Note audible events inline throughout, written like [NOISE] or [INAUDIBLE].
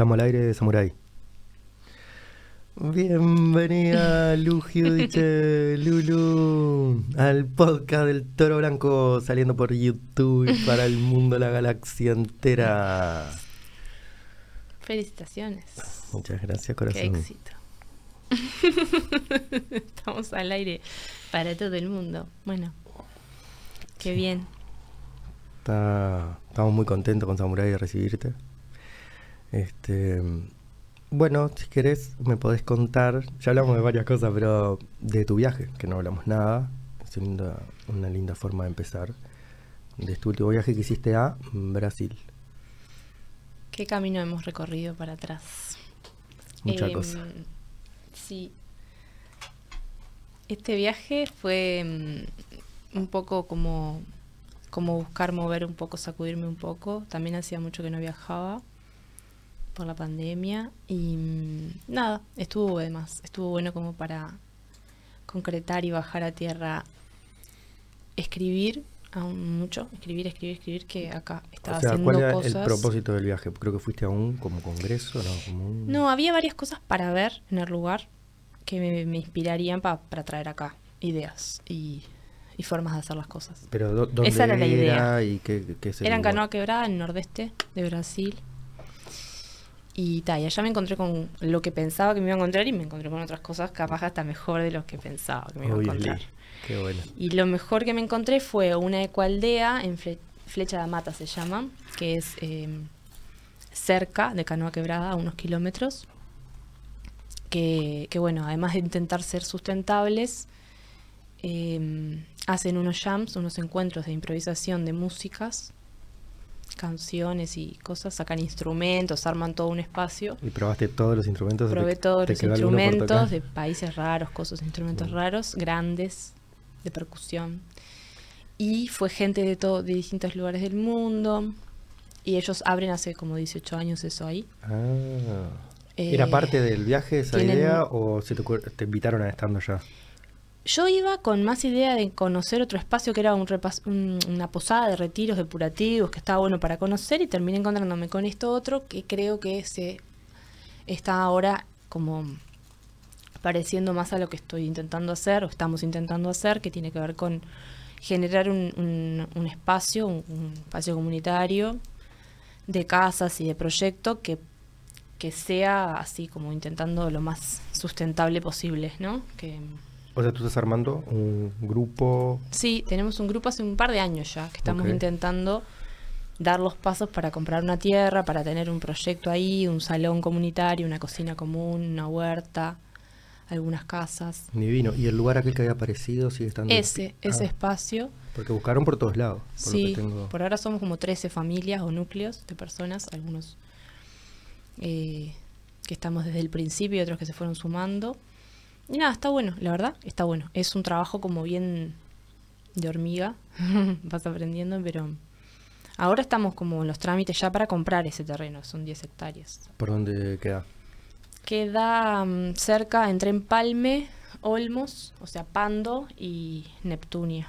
Estamos al aire de Samurai. Bienvenida, [LAUGHS] Lugio, dice Lulu, al podcast del Toro Blanco saliendo por YouTube para el mundo, la galaxia entera. Felicitaciones. Muchas gracias, corazón. Qué éxito. [LAUGHS] Estamos al aire para todo el mundo. Bueno, qué bien. Está, estamos muy contentos con Samurai de recibirte. Este, bueno, si querés me podés contar, ya hablamos de varias cosas, pero de tu viaje, que no hablamos nada. Es una, una linda forma de empezar. De tu último viaje que hiciste a Brasil. ¿Qué camino hemos recorrido para atrás? Mucha Em, cosa. Sí. Este viaje fue mm, un poco como, como buscar mover un poco, sacudirme un poco. También hacía mucho que no viajaba por la pandemia y mm, nada, estuvo además, estuvo bueno como para concretar y bajar a tierra, escribir aún mucho, escribir, escribir, escribir, que acá estaba O sea, haciendo ¿cuál era cosas. el propósito del viaje? Creo que fuiste a un como congreso, ¿no? Como un- No, había varias cosas para ver en el lugar que me, me inspirarían pa- para traer acá ideas y, y formas de hacer las cosas. Pero ¿dónde Esa era la idea. y qué, qué Era en? Canoa Quebrada, en el nordeste de Brasil. Y ta, y allá me encontré con lo que pensaba que me iba a encontrar y me encontré con otras cosas capaz hasta mejor de lo que pensaba que me iba a encontrar. Qué bueno. Y lo mejor que me encontré fue una ecualdea en Fle- Flecha de Mata se llama, que es eh, cerca de Canoa Quebrada, a unos kilómetros. Que, que bueno, además de intentar ser sustentables, eh, hacen unos jams, unos encuentros de improvisación de músicas, canciones y cosas, sacan instrumentos, arman todo un espacio. ¿Y probaste todos los instrumentos? Probé ¿Te- todos los instrumentos de países raros, cosas, instrumentos Mm. raros, grandes, de percusión. Y fue gente de todo, de distintos lugares del mundo. Y ellos abren hace como 18 años eso ahí. Ah. Eh, ¿Era parte del viaje esa tienen- idea o se te, te invitaron a estando ya? Yo iba con más idea de conocer otro espacio que era un un- una posada de retiros depurativos que estaba bueno para conocer y terminé encontrándome con esto otro que creo que se está ahora como pareciendo más a lo que estoy intentando hacer o estamos intentando hacer, que tiene que ver con generar un, un- un espacio, un, un espacio comunitario de casas y de proyecto que, que sea así como intentando lo más sustentable posible, ¿no? Que, O sea, tú estás armando un grupo. Sí, tenemos un grupo hace un par de años ya que estamos intentando dar los pasos para comprar una tierra, para tener un proyecto ahí, un salón comunitario, una cocina común, una huerta, algunas casas. Divino. ¿Y el lugar aquel que había aparecido sigue estando? Ese, ese Ah, espacio. Porque buscaron por todos lados. Por Sí, tengo- por ahora somos como 13 familias o núcleos de personas, algunos eh, que estamos desde el principio y otros que se fueron sumando. Y nada, está bueno, la verdad, está bueno. Es un trabajo como bien de hormiga, [LAUGHS] vas aprendiendo, pero ahora estamos como en los trámites ya para comprar ese terreno, son 10 hectáreas. ¿Por dónde queda? Queda mm, cerca entre Empalme, Olmos, o sea, Pando y Neptunia,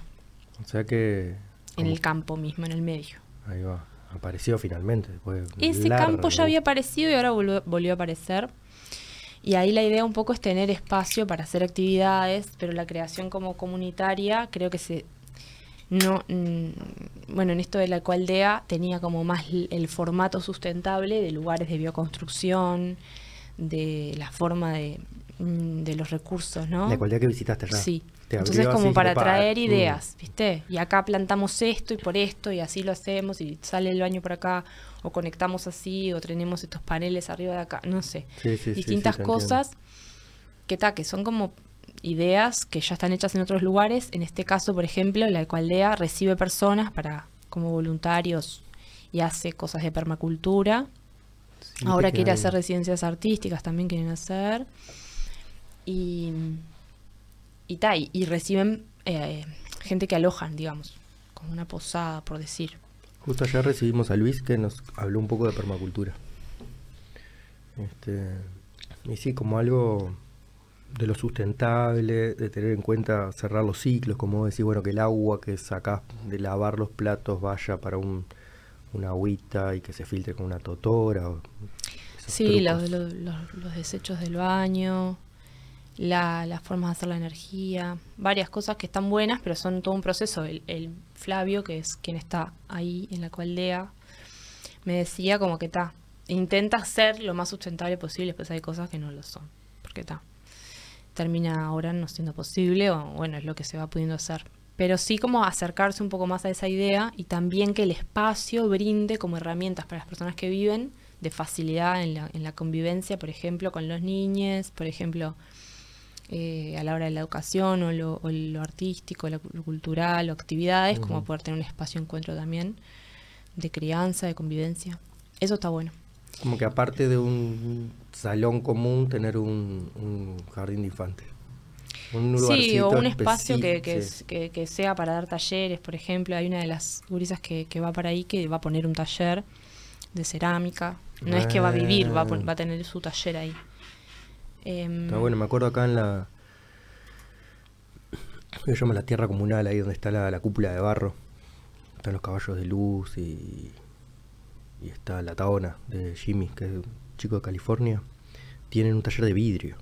O sea que. en el campo mismo, en el medio. Ahí va. Apareció finalmente. después de Ese largo. campo ya había aparecido y ahora volvió, volvió a aparecer. Y ahí la idea un poco es tener espacio para hacer actividades, pero la creación como comunitaria creo que se... No, mm, bueno, en esto de la ecualdea tenía como más el formato sustentable de lugares de bioconstrucción, de la forma de, mm, de los recursos, ¿no? La cualidad que visitaste ya. Sí. Entonces como para pa, traer mm. ideas, ¿viste? Y acá plantamos esto y por esto y así lo hacemos y sale el baño por acá o conectamos así o tenemos estos paneles arriba de acá, no sé. Sí, sí, sí, Distintas sí, cosas que ta, que son como ideas que ya están hechas en otros lugares. En este caso, por ejemplo, la Ecualdea recibe personas para como voluntarios y hace cosas de permacultura. Ahora quiere hacer residencias artísticas, también quieren hacer. Y, y, ta, y, y reciben eh, gente que alojan, digamos, como una posada, por decir. Justo ayer recibimos a Luis que nos habló un poco de permacultura. Este, y sí, como algo de lo sustentable, de tener en cuenta cerrar los ciclos, como decir, bueno, que el agua que sacás de lavar los platos vaya para un, una agüita y que se filtre con una totora. o Sí, los, los, los, desechos del baño, la, las formas de hacer la energía, varias cosas que están buenas, pero son todo un proceso. El, el Flavio, que es quien está ahí en la cualdea, me decía como que está, intenta ser lo más sustentable posible, pues hay cosas que no lo son, porque está, termina ahora no siendo posible, o bueno, es lo que se va pudiendo hacer. Pero sí como acercarse un poco más a esa idea y también que el espacio brinde como herramientas para las personas que viven de facilidad en la convivencia, por ejemplo, con los niños, por ejemplo, eh, a la hora de la educación o lo, artístico, lo, cultural o actividades, como poder tener un espacio de encuentro también de crianza, de convivencia. Eso está bueno. Como que aparte de un salón común, tener un, jardín de infantes. Un sí, o un espacio que, que, sea para dar talleres, por ejemplo. Hay una de las gurisas que, va para ahí que va a poner un taller de cerámica. No es que va a vivir, va a, va a tener su taller ahí. Em, bueno, me acuerdo acá en la. Se llama la tierra comunal, ahí donde está la, cúpula de barro. Están los caballos de luz y. Y está la taona de Jimmy, que es un chico de California. Tienen un taller de vidrio,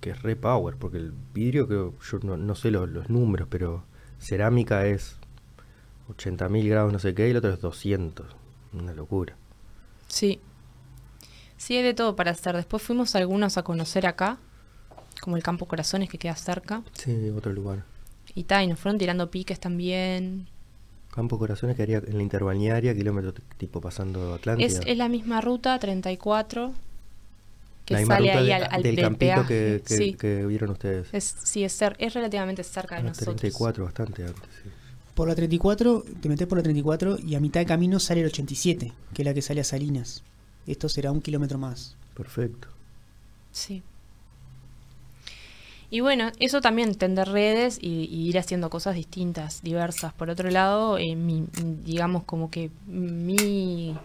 que es re power, porque el vidrio, que yo no, sé los, los, números, pero cerámica es 80.000 grados, no sé qué, y el otro es 200. Una locura. Sí, Sí, hay de todo para hacer. Después fuimos algunos a conocer acá, como el Campo Corazones que queda cerca. Sí, otro lugar. Y tal, y nos fueron tirando piques también. Campo Corazones quedaría en la interbalnearia, kilómetro tipo pasando Atlántida. Es, es la misma ruta, 34, que sale ahí al, del, campito que, que, vieron ustedes. Es, sí, es, ser, es relativamente cerca de la nosotros. 34, bastante antes, sí. Por la 34, te metes por la 34 y a mitad de camino sale el 87, que es la que sale a Salinas esto será un kilómetro más. Perfecto. Sí. Y bueno, eso también, tender redes y, ir haciendo cosas distintas, diversas. Por otro lado, eh, digamos como que mi,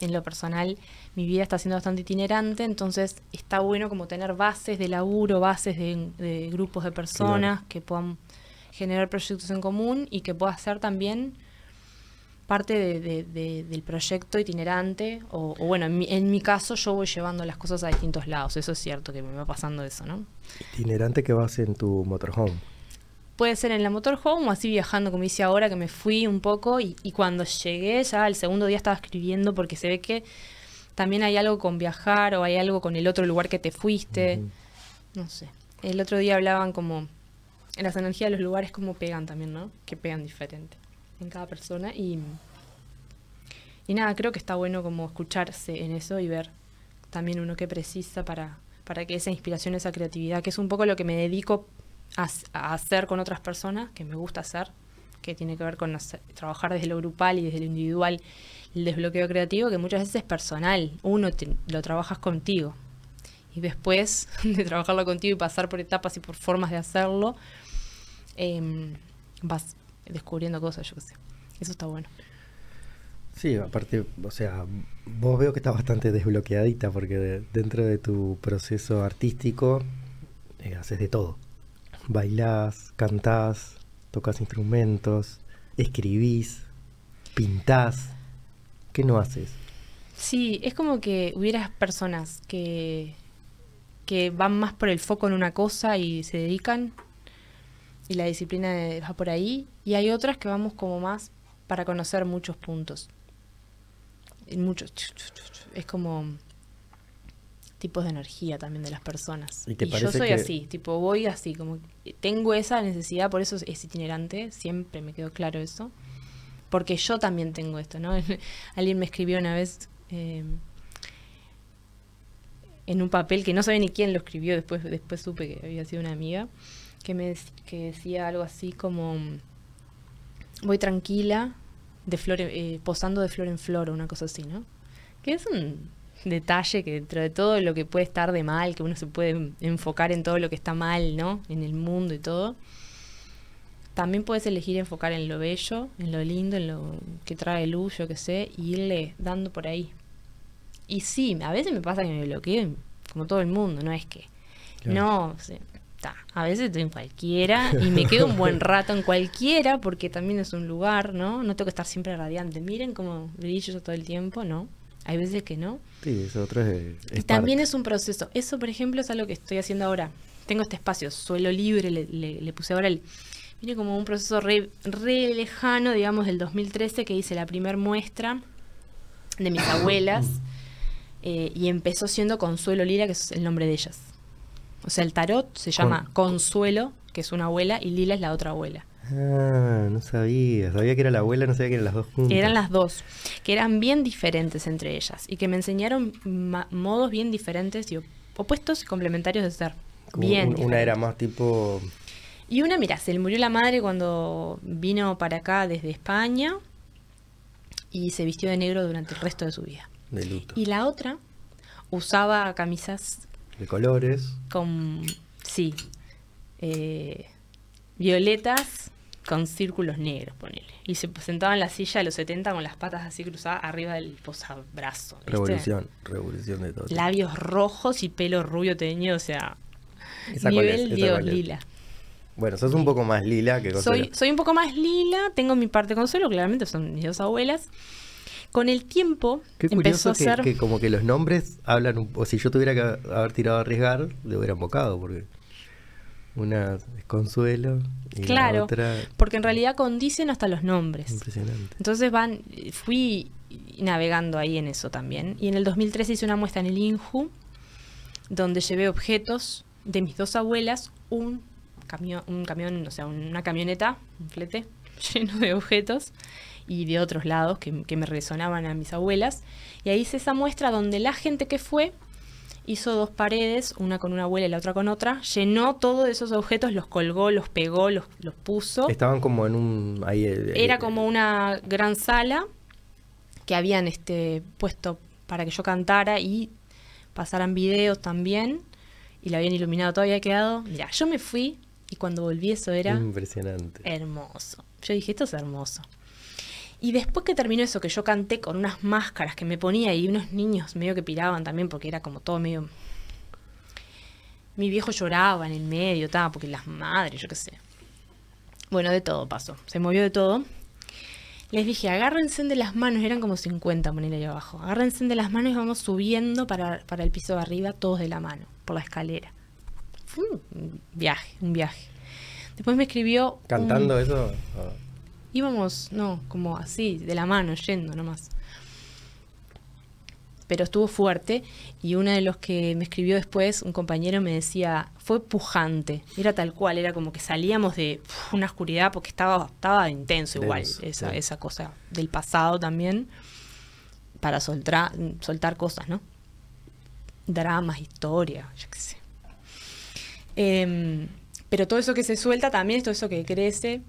en lo personal, mi vida está siendo bastante itinerante, entonces está bueno como tener bases de laburo, bases de, grupos de personas que puedan generar proyectos en común y que pueda ser también parte de, del proyecto itinerante, o, bueno, en mi, caso yo voy llevando las cosas a distintos lados, eso es cierto que me va pasando eso, ¿no? Itinerante que vas en tu motorhome. Puede ser en la motorhome o así viajando, como hice ahora, que me fui un poco y, cuando llegué ya el segundo día estaba escribiendo porque se ve que también hay algo con viajar o hay algo con el otro lugar que te fuiste, no sé. El otro día hablaban como, en las energías de los lugares como pegan también, ¿no? Que pegan diferente en cada persona y, y nada, creo que está bueno como escucharse en eso y ver también uno que precisa para, para que esa inspiración, esa creatividad, que es un poco lo que me dedico a, hacer con otras personas, que me gusta hacer, que tiene que ver con trabajar desde lo grupal y desde lo individual, el desbloqueo creativo, que muchas veces es personal, uno lo trabajas contigo. Y después [LAUGHS] de trabajarlo contigo y pasar por etapas y por formas de hacerlo, em, vas descubriendo cosas, yo qué sé. Eso está bueno. Sí, aparte, o sea, vos veo que estás bastante desbloqueadita porque dentro de tu proceso artístico eh, haces de todo. Bailás, cantás, tocas instrumentos, escribís, pintás. ¿Qué no haces? Sí, es como que hubieras personas que, que van más por el foco en una cosa y se dedican y la disciplina va por ahí, y hay otras que vamos como más para conocer muchos puntos. Muchos, es como tipos de energía también de las personas. Y, yo soy así, tipo voy así, como tengo esa necesidad, por eso es itinerante, siempre me quedó claro eso, porque yo también tengo esto, ¿no? [LAUGHS] Alguien me escribió una vez eh, en un papel que no sabe ni quién lo escribió, después, después supe que había sido una amiga que me que decía algo así como voy tranquila de flor eh, posando de flor en flor o una cosa así no que es un detalle que dentro de todo lo que puede estar de mal que uno se puede enfocar en todo lo que está mal no en el mundo y todo también puedes elegir enfocar en lo bello en lo lindo en lo que trae luz yo que sé y irle dando por ahí. Y sí a veces me pasa que me bloqueo como todo el mundo no es que no a veces estoy en cualquiera y me quedo un buen [LAUGHS] rato en cualquiera porque también es un lugar, ¿no? No tengo que estar siempre radiante. Miren cómo brillo yo todo el tiempo, ¿no? hay veces que no. Sí, eso otro es. y también es un proceso. Eso, por ejemplo, es algo que estoy haciendo ahora. Tengo este espacio, suelo libre, le, le, puse ahora el. Viene como un proceso re, re, lejano, digamos, del 2013, que hice la primer muestra de mis abuelas. [COUGHS] Eh, y empezó siendo Consuelo Lila, que es el nombre de ellas. O sea, el tarot se llama Consuelo, que es una abuela, y Lila es la otra abuela. Ah, no sabía. Sabía que era la abuela, no sabía que eran las dos juntas. Eran las dos, que eran bien diferentes entre ellas y que me enseñaron modos bien diferentes y opuestos y complementarios de ser. bien. una era más tipo. Y una, mira, se le murió la madre cuando vino para acá desde España y se vistió de negro durante el resto de su vida. De luto. Y la otra usaba camisas. De colores. Con. Sí. Eh, violetas con círculos negros, ponele. Y se sentaba en la silla de los 70 con las patas así cruzadas arriba del posabrazo. Revolución, revolución de todo. Labios rojos y pelo rubio teñido, o sea, nivel Dios lila. Bueno, sos un poco más lila que Consuelo. Soy, soy un poco más lila, tengo mi parte Consuelo, claramente son mis dos abuelas. Con el tiempo empezó a ser... que como que los nombres hablan, o si yo tuviera que haber tirado a arriesgar, le hubiera embocado, porque una es Consuelo y claro, la otra... porque en realidad condicen hasta los nombres. Impresionante. Entonces van, fui navegando ahí en eso también. Y en el 2013 hice una muestra en el INJU, donde llevé objetos de mis dos abuelas, un camión, un camión, o sea, una camioneta, un flete [LAUGHS] lleno de objetos y de otros lados que, que me resonaban a mis abuelas. Y ahí hice esa muestra donde la gente que fue hizo dos paredes, una con una abuela y la otra con otra, llenó todos esos objetos, los colgó, los pegó, los, los puso. Estaban como en un... Ahí, eh, Era como una gran sala que habían este, puesto para que yo cantara y pasaran videos también, y la habían iluminado, todo había quedado... Mira, yo me fui y cuando volví eso era... Impresionante. Hermoso. Yo dije, esto es hermoso. Y después que terminó eso, que yo canté con unas máscaras que me ponía y unos niños medio que piraban también, porque era como todo medio. Mi viejo lloraba en el medio, estaba, porque las madres, yo qué sé. Bueno, de todo pasó. Se movió de todo. Les dije, agárrense de las manos, eran como 50 ponerle ahí abajo. Agárrense de las manos y vamos subiendo para, para el piso de arriba, todos de la mano, por la escalera. Viaje, un viaje. Después me escribió. ¿Cantando eso? Íbamos, no, como así, de la mano, yendo nomás. Pero estuvo fuerte y uno de los que me escribió después, un compañero me decía, fue pujante, era tal cual, era como que salíamos de una oscuridad porque estaba, estaba intenso igual, esa, esa cosa del pasado también, para soltar, soltar cosas, ¿no? Dramas, historia, yo qué sé. Em, pero todo eso que se suelta también es todo eso que crece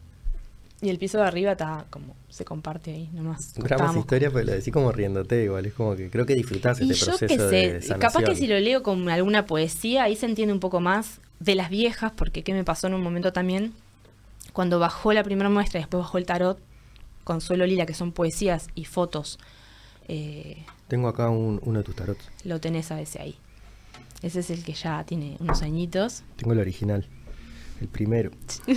y el piso de arriba está como, se comparte ahí nomás. Grabamos historia, pero lo decís como riéndote igual, es como que creo que disfrutás este proceso de Capaz que si lo leo con alguna poesía, ahí se entiende un poco más de las viejas, porque qué me pasó en un momento también, cuando bajó la primera muestra y después bajó el tarot, Consuelo Lila, que son poesías y fotos. Eh, Tengo acá uno de tus tarots. Lo tenés a veces ahí. Ese es el que ya tiene unos añitos. Tengo el original, el primero. [LAUGHS]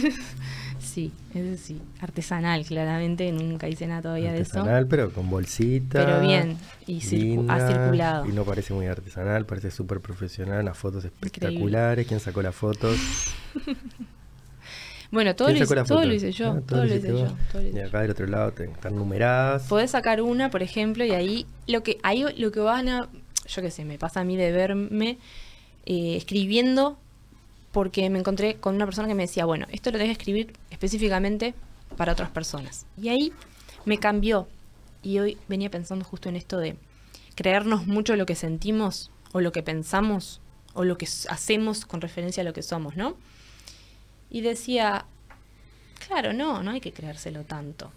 Sí, ese sí. Artesanal, claramente. Nunca hice nada todavía de eso. Artesanal, pero con bolsita. Pero bien. Y ha circulado. Y no parece muy artesanal, parece súper profesional. Unas fotos espectaculares. ¿Quién sacó las fotos? [LAUGHS] bueno, todo, lo hice, todo lo hice, yo. Ah, todo, lo hice yo. y acá del otro lado están numeradas. Podés sacar una, por ejemplo, y ahí lo que, ahí lo que van a. Yo qué sé, me pasa a mí de verme eh, escribiendo porque me encontré con una persona que me decía, bueno, esto lo tengo que escribir específicamente para otras personas. Y ahí me cambió. Y hoy venía pensando justo en esto de creernos mucho lo que sentimos o lo que pensamos o lo que hacemos con referencia a lo que somos, ¿no? Y decía, claro, no, no hay que creérselo tanto.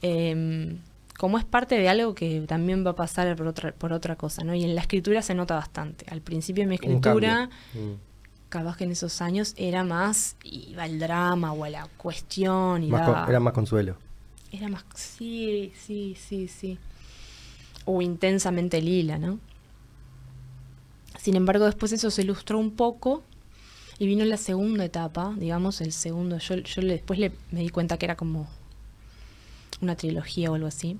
Eh, como es parte de algo que también va a pasar por otra, por otra cosa, ¿no? Y en la escritura se nota bastante. Al principio de mi escritura, mm. capaz que en esos años era más, iba al drama o a la cuestión. Y era más consuelo. Era más, sí, sí, sí, sí. O intensamente lila, ¿no? Sin embargo, después eso se ilustró un poco y vino la segunda etapa, digamos, el segundo. Yo, yo después le, me di cuenta que era como una trilogía o algo así.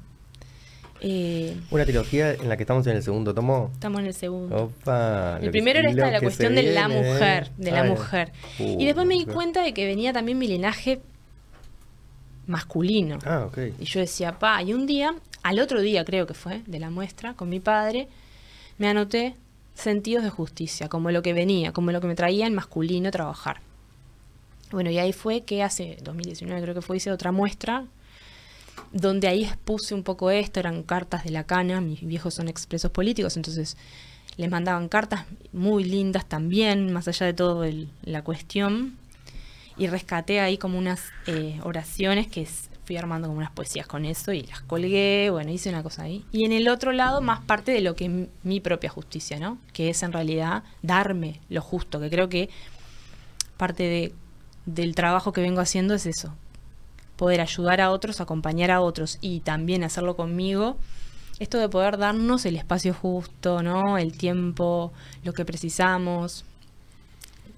Eh, Una trilogía en la que estamos en el segundo tomo. estamos en el segundo. Opa, El primero era esta la cuestión de la mujer, de la Ay. mujer. Uh, y después me di cuenta de que venía también mi linaje masculino. Ah, ok. Y yo decía, pa, y un día, al otro día creo que fue, de la muestra, con mi padre, me anoté sentidos de justicia, como lo que venía, como lo que me traía el masculino trabajar. Bueno, y ahí fue que hace 2019 creo que fue, hice otra muestra, donde ahí expuse un poco esto, eran cartas de la cana, mis viejos son expresos políticos, entonces les mandaban cartas muy lindas también, más allá de todo el- la cuestión, y rescaté ahí como unas eh, oraciones que fui armando como unas poesías con eso y las colgué, bueno, hice una cosa ahí. Y en el otro lado, más parte de lo que m- mi propia justicia, ¿no? Que es en realidad darme lo justo, que creo que parte de, del trabajo que vengo haciendo es eso, poder ayudar a otros, acompañar a otros y también hacerlo conmigo. Esto de poder darnos el espacio justo, ¿no? El tiempo, lo que precisamos,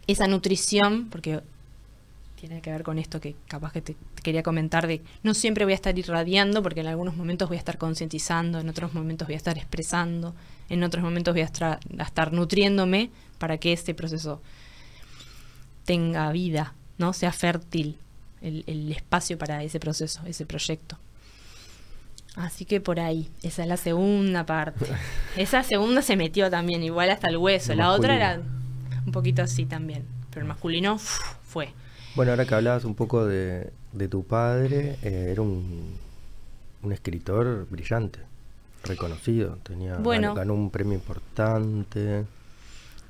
esa nutrición, porque tiene que ver con esto que capaz que te, quería comentar de no siempre voy a estar irradiando porque en algunos momentos voy a estar concientizando, en otros momentos voy a estar expresando, en otros momentos voy a estar, a estar nutriéndome para que este proceso tenga vida, ¿no? Sea fértil el, el espacio para ese proceso, ese proyecto. Así que por ahí, esa es la segunda parte. [LAUGHS] Esa segunda se metió también, igual hasta el hueso. La otra era un poquito así también. Pero el masculino fue. Bueno, ahora que hablabas un poco de, de tu padre, eh, era un, un escritor brillante, reconocido, tenía Bueno. ganó, ganó un premio importante.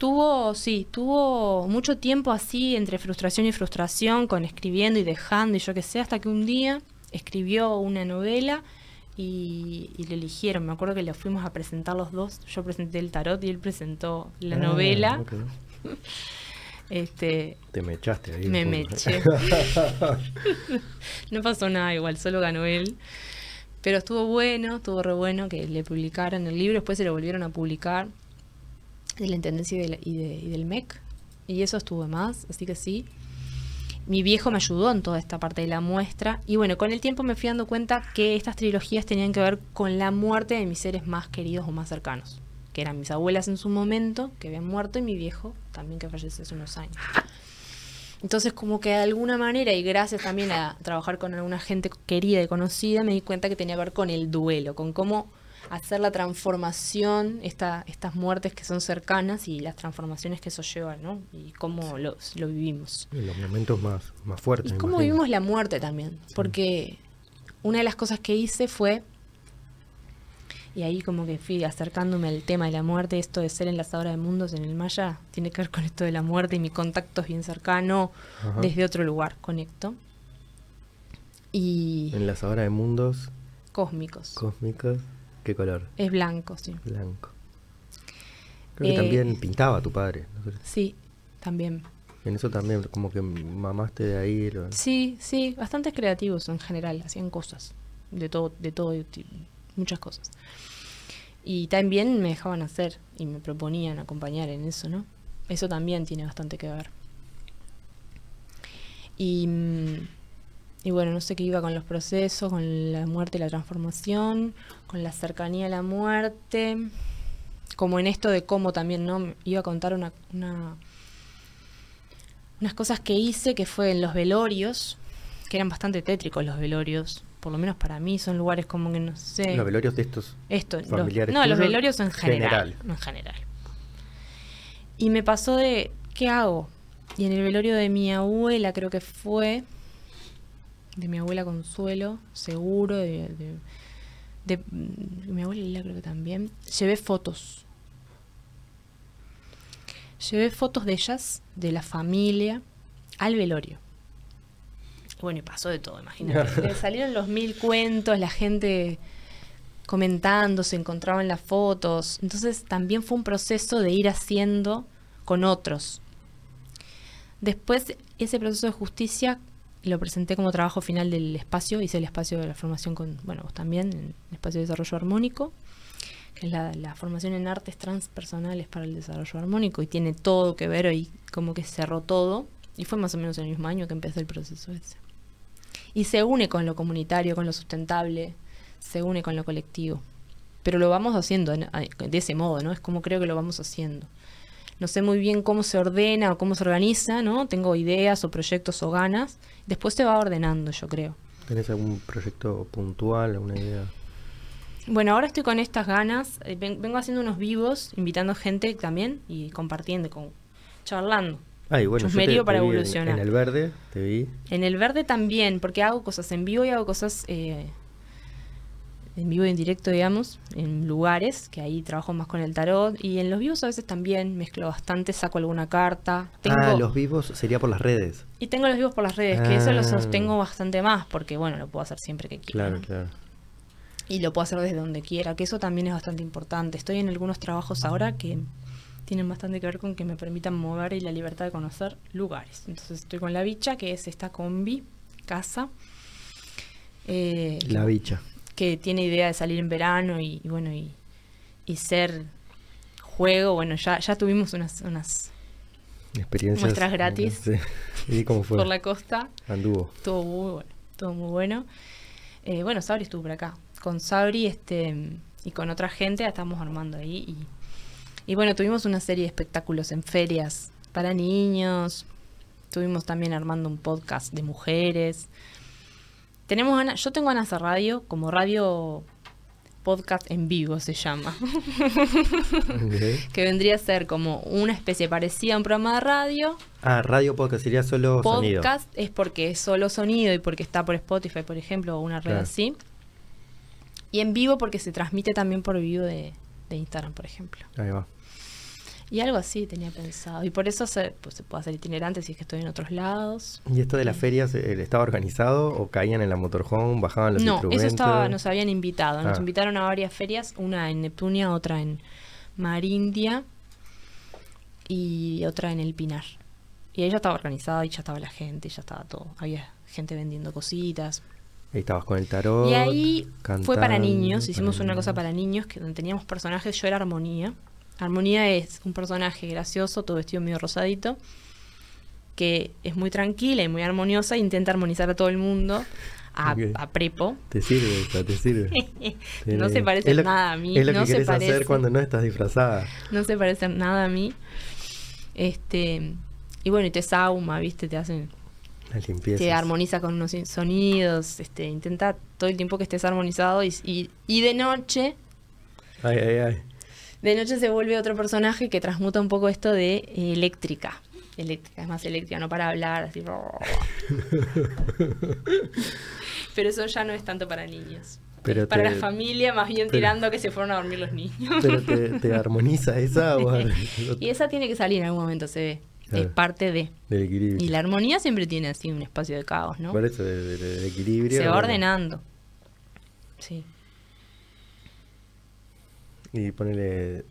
Tuvo, sí, tuvo mucho tiempo así entre frustración y frustración, con escribiendo y dejando y yo qué sé, hasta que un día escribió una novela y, y le eligieron. Me acuerdo que le fuimos a presentar los dos. Yo presenté el tarot y él presentó la Ah, novela. [LAUGHS] Este, Te me echaste ahí. me meché. [LAUGHS] no pasó nada igual, solo ganó él. Pero estuvo bueno, estuvo re bueno que le publicaran el libro, después se lo volvieron a publicar de la Intendencia y, de la- y de- del MEC. Y eso estuvo más, así que sí. Mi viejo me ayudó en toda esta parte de la muestra. Y bueno, con el tiempo me fui dando cuenta que estas trilogías tenían que ver con la muerte de mis seres más queridos o más cercanos. Que eran mis abuelas en su momento, que habían muerto, y mi viejo también que falleció hace unos años. Entonces, como que de alguna manera, y gracias también a trabajar con alguna gente querida y conocida, me di cuenta que tenía que ver con el duelo, con cómo hacer la transformación, esta, estas muertes que son cercanas y las transformaciones que eso lleva, ¿no? Y cómo lo, lo vivimos. En los momentos más, más fuertes. Y cómo imagino. vivimos la muerte también, porque una de las cosas que hice fue, y ahí como que fui acercándome al tema de la muerte, esto de ser enlazadora de mundos en el Maya, tiene que ver con esto de la muerte y mi contacto es bien cercano, Ajá. desde otro lugar conecto. Y Enlazadora de mundos cósmicos. cósmicos. ¿Qué color? es blanco, sí. Blanco. Creo que Eh, también pintaba tu padre. ¿no? Sí, también. En eso también, como que mamaste de ahí. lo- Sí, sí, bastante creativos en general, hacían cosas, de todo, de todo, muchas cosas. Y también me dejaban hacer y me proponían acompañar en eso, ¿no? Eso también tiene bastante que ver. Y, mm, y bueno, no sé qué iba con los procesos, con la muerte y la transformación, con la cercanía a la muerte, como en esto de cómo también, ¿no? Iba a contar una, una unas cosas que hice que fue en los velorios, que eran bastante tétricos los velorios, por lo menos para mí son lugares como que no sé. Los velorios de estos. Esto, los- familiares no, los velorios en general, general. En general. Y me pasó de, ¿qué hago? Y en el velorio de mi abuela, creo que fue, de mi abuela Consuelo, seguro, de, de, de- de mi abuela Lila creo que también, llevé fotos. Llevé fotos de ellas, de la familia, al velorio. Bueno, y pasó de todo, imagínate. Le salieron los mil cuentos, la gente comentando, se encontraban las fotos. Entonces también fue un proceso de ir haciendo con otros. Después, ese proceso de justicia lo presenté como trabajo final del espacio. Hice el espacio de la formación con, bueno, vos también, el espacio de desarrollo armónico, que es la, formación en artes transpersonales para el desarrollo armónico y tiene todo que ver y como que cerró todo. Y fue más o menos el mismo año que empezó el proceso ese. Y se une con lo comunitario, con lo sustentable, se une con lo colectivo. pero lo vamos haciendo en- de ese modo, ¿no? Es como creo que lo vamos haciendo. No sé muy bien cómo se ordena o cómo se organiza, ¿no? Tengo ideas o proyectos o ganas. Después se va ordenando, yo creo. ¿Tenés algún proyecto puntual, alguna idea? Bueno, ahora estoy con estas ganas. eh, ven- vengo haciendo unos vivos, invitando gente también y compartiendo, con, charlando. Ah, y bueno, yo te, Chusmerío te para vi en- evolucionar. En, el verde, te vi. En el verde también, porque hago cosas en vivo y hago cosas eh, en vivo y en directo, digamos, en lugares, que ahí trabajo más con el tarot. Y en los vivos a veces también mezclo bastante, saco alguna carta. Tengo, Ah, los vivos sería por las redes. Y tengo los vivos por las redes, que eso lo Ah. sostengo bastante más, porque bueno, lo puedo hacer siempre que quiera. Claro, claro. Y lo puedo hacer desde donde quiera, que eso también es bastante importante. Estoy en algunos trabajos ahora que tienen bastante que ver con que me permitan mover y la libertad de conocer lugares. Entonces estoy con la bicha, que es esta combi, casa. eh, La bicha. Que tiene idea de salir en verano y, y bueno, y, y ser juego. Bueno, ya, ya tuvimos unas, unas Experiencias. Muestras gratis. [LAUGHS] Sí. ¿Y cómo fue? por la costa. Anduvo. Estuvo muy bueno, estuvo muy bueno. Eh, bueno, Sabri estuvo por acá. Con Sabri este, y con otra gente la estamos armando ahí. Y, y bueno, tuvimos una serie de espectáculos en ferias para niños. Estuvimos también armando un podcast de mujeres. Tenemos ganas, yo tengo de radio, como radio podcast en vivo se llama. [LAUGHS] Que vendría a ser como una especie parecida a un programa de radio, Ah, radio podcast sería solo sonido. podcast es porque es solo sonido y porque está por Spotify, por ejemplo, o una red Claro. así. Y en vivo porque se transmite también por vivo de, de Instagram, por ejemplo. Ahí va. Y algo así tenía pensado. Y por eso se, pues, se puede hacer itinerante si es que estoy en otros lados. ¿Y esto de las ferias eh, estaba organizado o caían en la motorhome, bajaban los no, instrumentos? eso estaba, nos habían invitado. Nos Ah. invitaron a varias ferias, una en Neptunia, otra en Marindia y otra en El Pinar. Y ahí ya estaba organizado y ya estaba la gente, ya estaba todo. Había gente vendiendo cositas. Ahí estabas con el tarot. Y ahí fue para niños, hicimos para una cosa para niños, que donde teníamos personajes, yo era Armonía. Armonía es un personaje gracioso, todo vestido medio rosadito, que es muy tranquila y muy armoniosa, e intenta armonizar a todo el mundo, a, prepo. Te sirve, esa, te sirve. [LAUGHS] no se parece lo- nada a mí, Es lo no que querés parece, hacer cuando no estás disfrazada. no se parece nada a mí. Este, y bueno, y te sauma, ¿viste? Te hacen La limpieza. te armoniza con unos sonidos, este, intenta todo el tiempo que estés armonizado y, y, y de noche Ay, ay, ay. De noche se vuelve otro personaje que transmuta un poco esto de eh, eléctrica. Eléctrica, es más eléctrica, no para hablar, así. [LAUGHS] Pero eso ya no es tanto para niños. Pero para te- la familia, más bien pero- tirando que se fueron a dormir los niños. Pero te, te [LAUGHS] armoniza esa y esa tiene que salir en algún momento, se ve. Es parte de. del equilibrio. Y la armonía siempre tiene así un espacio de caos, ¿no? Por eso, del, del equilibrio. Se va bueno. ordenando. Sí. Y ponele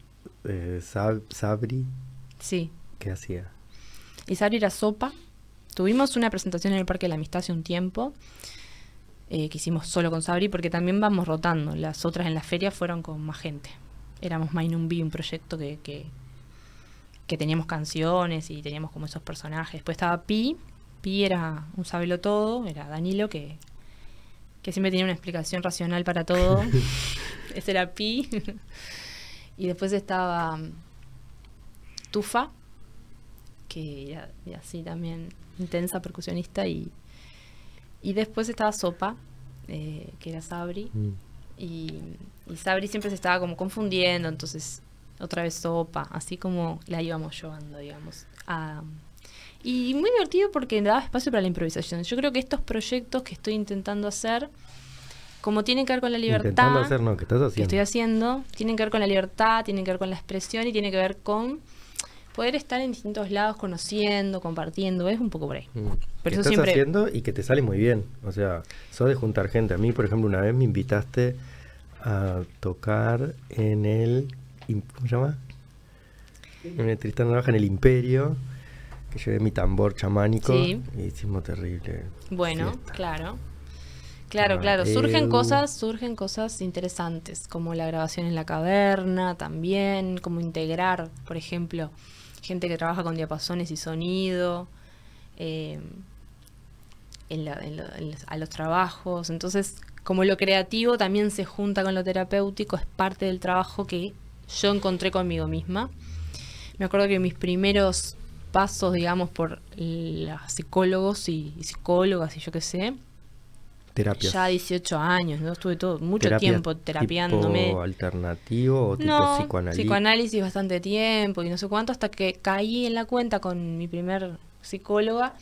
eh, Sab- Sabri, Sí. ¿qué hacía? Y Sabri era sopa. Tuvimos una presentación en el Parque de la Amistad hace un tiempo. eh, que hicimos solo con Sabri, porque también vamos rotando. Las otras en la feria fueron con más gente. Éramos Mainumbi, un proyecto que, que, que teníamos canciones y teníamos como esos personajes. Después estaba Pi. Pi era un sabelo todo, era Danilo que, que siempre tenía una explicación racional para todo. [LAUGHS] [LAUGHS] Ese era Pi. y después estaba mm, Tufa, que era así también intensa percusionista y, y después estaba Sopa, eh, que era Sabri, Mm. y, y Sabri siempre se estaba como confundiendo, entonces otra vez Sopa, así como la íbamos llevando, digamos. a- y muy divertido porque daba espacio para la improvisación. Yo creo que estos proyectos que estoy intentando hacer, como tienen que ver con la libertad, Intentando hacer, no, que estás que haciendo. estoy haciendo tienen que ver con la libertad, tienen que ver con la expresión y tiene que ver con poder estar en distintos lados conociendo, compartiendo, es un poco por ahí. Mm. Pero estás siempre- haciendo y que te sale muy bien. O sea, sos de juntar gente. A mí, por ejemplo, una vez me invitaste a tocar en el. ¿Cómo se llama? En el Tristán Navaja, en el Imperio. Que llevé mi tambor chamánico. Sí. Y hicimos terrible. Bueno, fiesta. claro. Claro, Ah, claro, surgen eu. cosas, surgen cosas interesantes, como la grabación en la caverna también, como integrar, por ejemplo, gente que trabaja con diapasones y sonido, eh, en la- en lo- en los- a los trabajos. Entonces, como lo creativo también se junta con lo terapéutico, es parte del trabajo que yo encontré conmigo misma. Me acuerdo que mis primeros pasos, digamos, por los psicólogos y, y psicólogas y yo qué sé, Terapias. ya 18 años, ¿no? Estuve todo, mucho tiempo terapiándome. ¿Tipo alternativo o tipo no, psicoanálisis? psicoanálisis bastante tiempo y no sé cuánto, hasta que caí en la cuenta con mi primer psicóloga,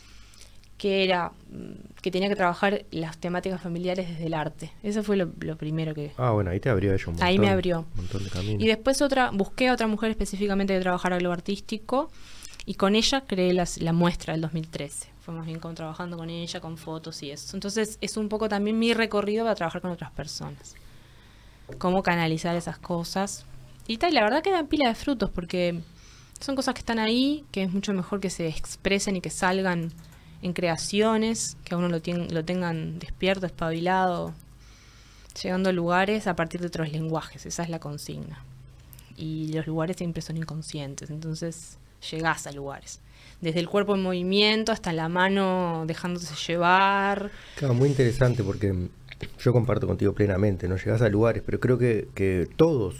que era mm, que tenía que trabajar las temáticas familiares desde el arte. Eso fue lo, lo primero que... Ah, bueno, ahí te abrió un montón. Ahí me abrió. Un montón de caminos. Y después otra, busqué a otra mujer específicamente que trabajara lo artístico y con ella creé las- la muestra del 2013. Fue más bien trabajando con ella, con fotos y eso. Entonces es un poco también mi recorrido para trabajar con otras personas. Cómo canalizar esas cosas. Y tal, la verdad que dan pila de frutos porque son cosas que están ahí, que es mucho mejor que se expresen y que salgan en creaciones, que a uno lo, lo tengan despierto, espabilado, llegando a lugares a partir de otros lenguajes, esa es la consigna. Y los lugares siempre son inconscientes, entonces llegás a lugares. Desde el cuerpo en movimiento hasta la mano dejándose llevar. Claro, muy interesante porque mm, yo comparto contigo plenamente, no llegas a lugares, pero creo que, que todos,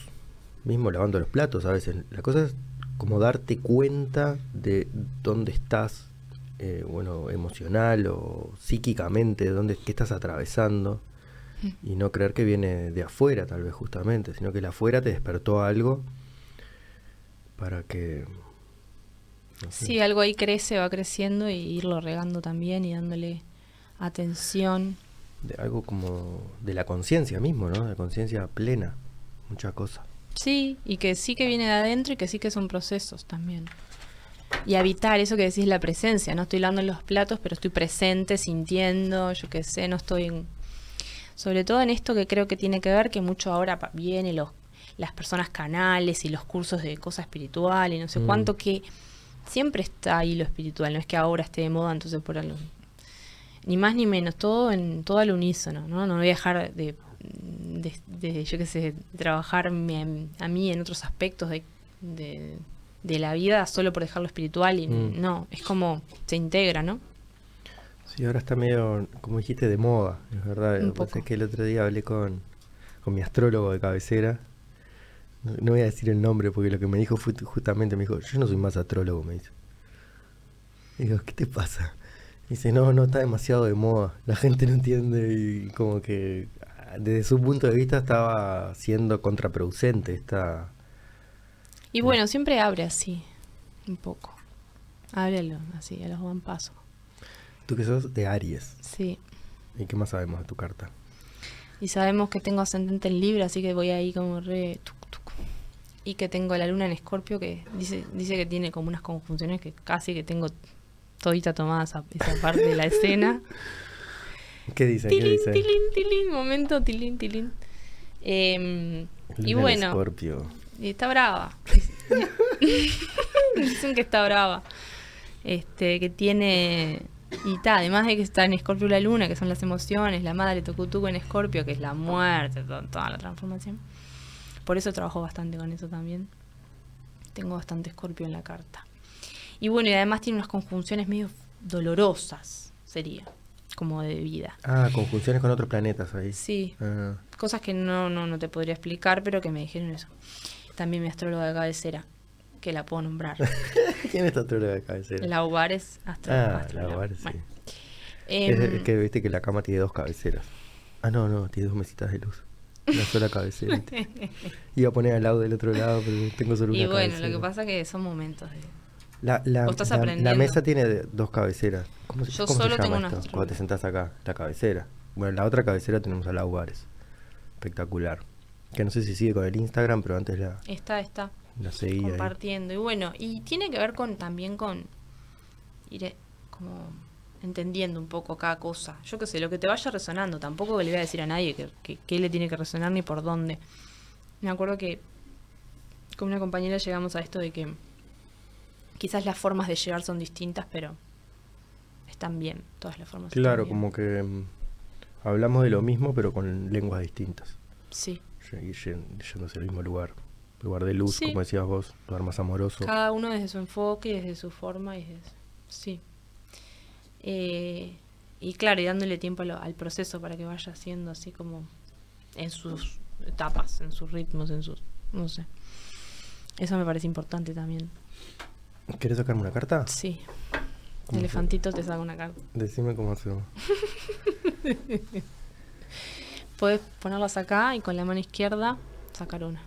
mismo lavando los platos a veces, la cosa es como darte cuenta de dónde estás, eh, bueno, emocional o psíquicamente, dónde, qué estás atravesando, y no creer que viene de afuera tal vez justamente, sino que el afuera te despertó algo para que... Sí, algo ahí crece, va creciendo y irlo regando también y dándole atención. de algo como de la conciencia mismo, ¿no? De conciencia plena, muchas cosas. Sí, y que sí que viene de adentro y que sí que son procesos también. Y habitar, eso que decís, la presencia. No estoy lavando los platos, pero estoy presente, sintiendo, yo qué sé, no estoy... en- Sobre todo en esto que creo que tiene que ver, que mucho ahora viene los, las personas canales y los cursos de cosas espiritual y no sé Mm. cuánto, que siempre está ahí lo espiritual, no es que ahora esté de moda, entonces por algo... Ni más ni menos, todo en todo al unísono, ¿no? No voy a dejar de, de, de, yo qué sé, trabajarme a, a mí en otros aspectos de, de, de la vida solo por dejar lo espiritual y Mm. no, es como se integra, ¿no? Sí, ahora está medio, como dijiste, de moda, es verdad. Un Lo poco. es que el otro día hablé con, con mi astrólogo de cabecera. No, voy a decir el nombre porque lo que me dijo fue justamente, me dijo, yo no soy más astrólogo, me dice. Y digo, ¿qué te pasa? Dice, no, no, está demasiado de moda. La gente no entiende y como que ah, desde su punto de vista estaba siendo contraproducente esta... Y bueno, siempre abre así, un poco. Ábrelo así, a los buen paso. Tú que sos de Aries. Sí. ¿Y qué más sabemos de tu carta? Y sabemos que tengo ascendente en Libra, así que voy ahí como re tuc. Y que tengo la luna en Escorpio, que dice, dice que tiene como unas conjunciones que casi que tengo todita tomada esa, esa parte de la [LAUGHS] escena. ¿Qué dice? ¿Qué tilín, dice? tilín, tilín, momento, tilín, tilín. Em, y bueno, Escorpio. y está brava. [LAUGHS] Dicen que está brava. Este, que tiene. Y está, además de que está en Escorpio la luna, que son las emociones, la madre Tokutuko en Escorpio, que es la muerte, to- toda la transformación. Por eso trabajo bastante con eso también. Tengo bastante Escorpio en la carta. Y bueno, y además tiene unas conjunciones medio dolorosas, sería, como de vida. Ah, conjunciones con otros planetas ahí. Sí, Ah, cosas que no, no, no te podría explicar, pero que me dijeron eso. También mi astróloga de cabecera, que la puedo nombrar. [LAUGHS] ¿Quién es tu astróloga de cabecera? La Ubares astro- ah, astróloga. la Bar, sí. Es que viste que la cama tiene dos cabeceras. Ah, no, no, tiene dos mesitas de luz. Una sola cabecera. [LAUGHS] Iba a poner al lado del otro lado, pero tengo solo una y bueno, cabecera. lo que pasa que son momentos de... La, la, Vos estás la- la aprendiendo. mesa tiene dos cabeceras. ¿Cómo, se- Yo cómo solo se llama tengo esto? Cuando te sentás acá, la cabecera. Bueno, la otra cabecera tenemos a la Ubares. Espectacular. Que no sé si sigue con el Instagram, pero antes la, Está, está la seguía. ahí. compartiendo. Y bueno, y tiene que ver con también con ir como entendiendo un poco cada cosa. Yo qué sé, lo que te vaya resonando. Tampoco le voy a decir a nadie que, que, qué le tiene que resonar ni por dónde. Me acuerdo que con una compañera llegamos a esto de que quizás las formas de llegar son distintas, pero están bien. Todas las formas. están Claro, bien. como que mm, hablamos de lo mismo, pero con lenguas distintas. Sí. Y yéndose al mismo lugar. Lugar de luz, Sí. como decías vos, lugar más amoroso. Cada uno desde su enfoque, y desde su forma y desde Sí. Eh, y claro, y dándole tiempo lo- al proceso para que vaya haciendo así como en sus etapas, en sus ritmos, en sus... no sé. Eso me parece importante también. ¿Quieres sacarme una carta? Sí. ¿Cómo se- Elefantito te saca una carta. Decime cómo hacemos. [LAUGHS] Puedes ponerlas acá y con la mano izquierda sacar una.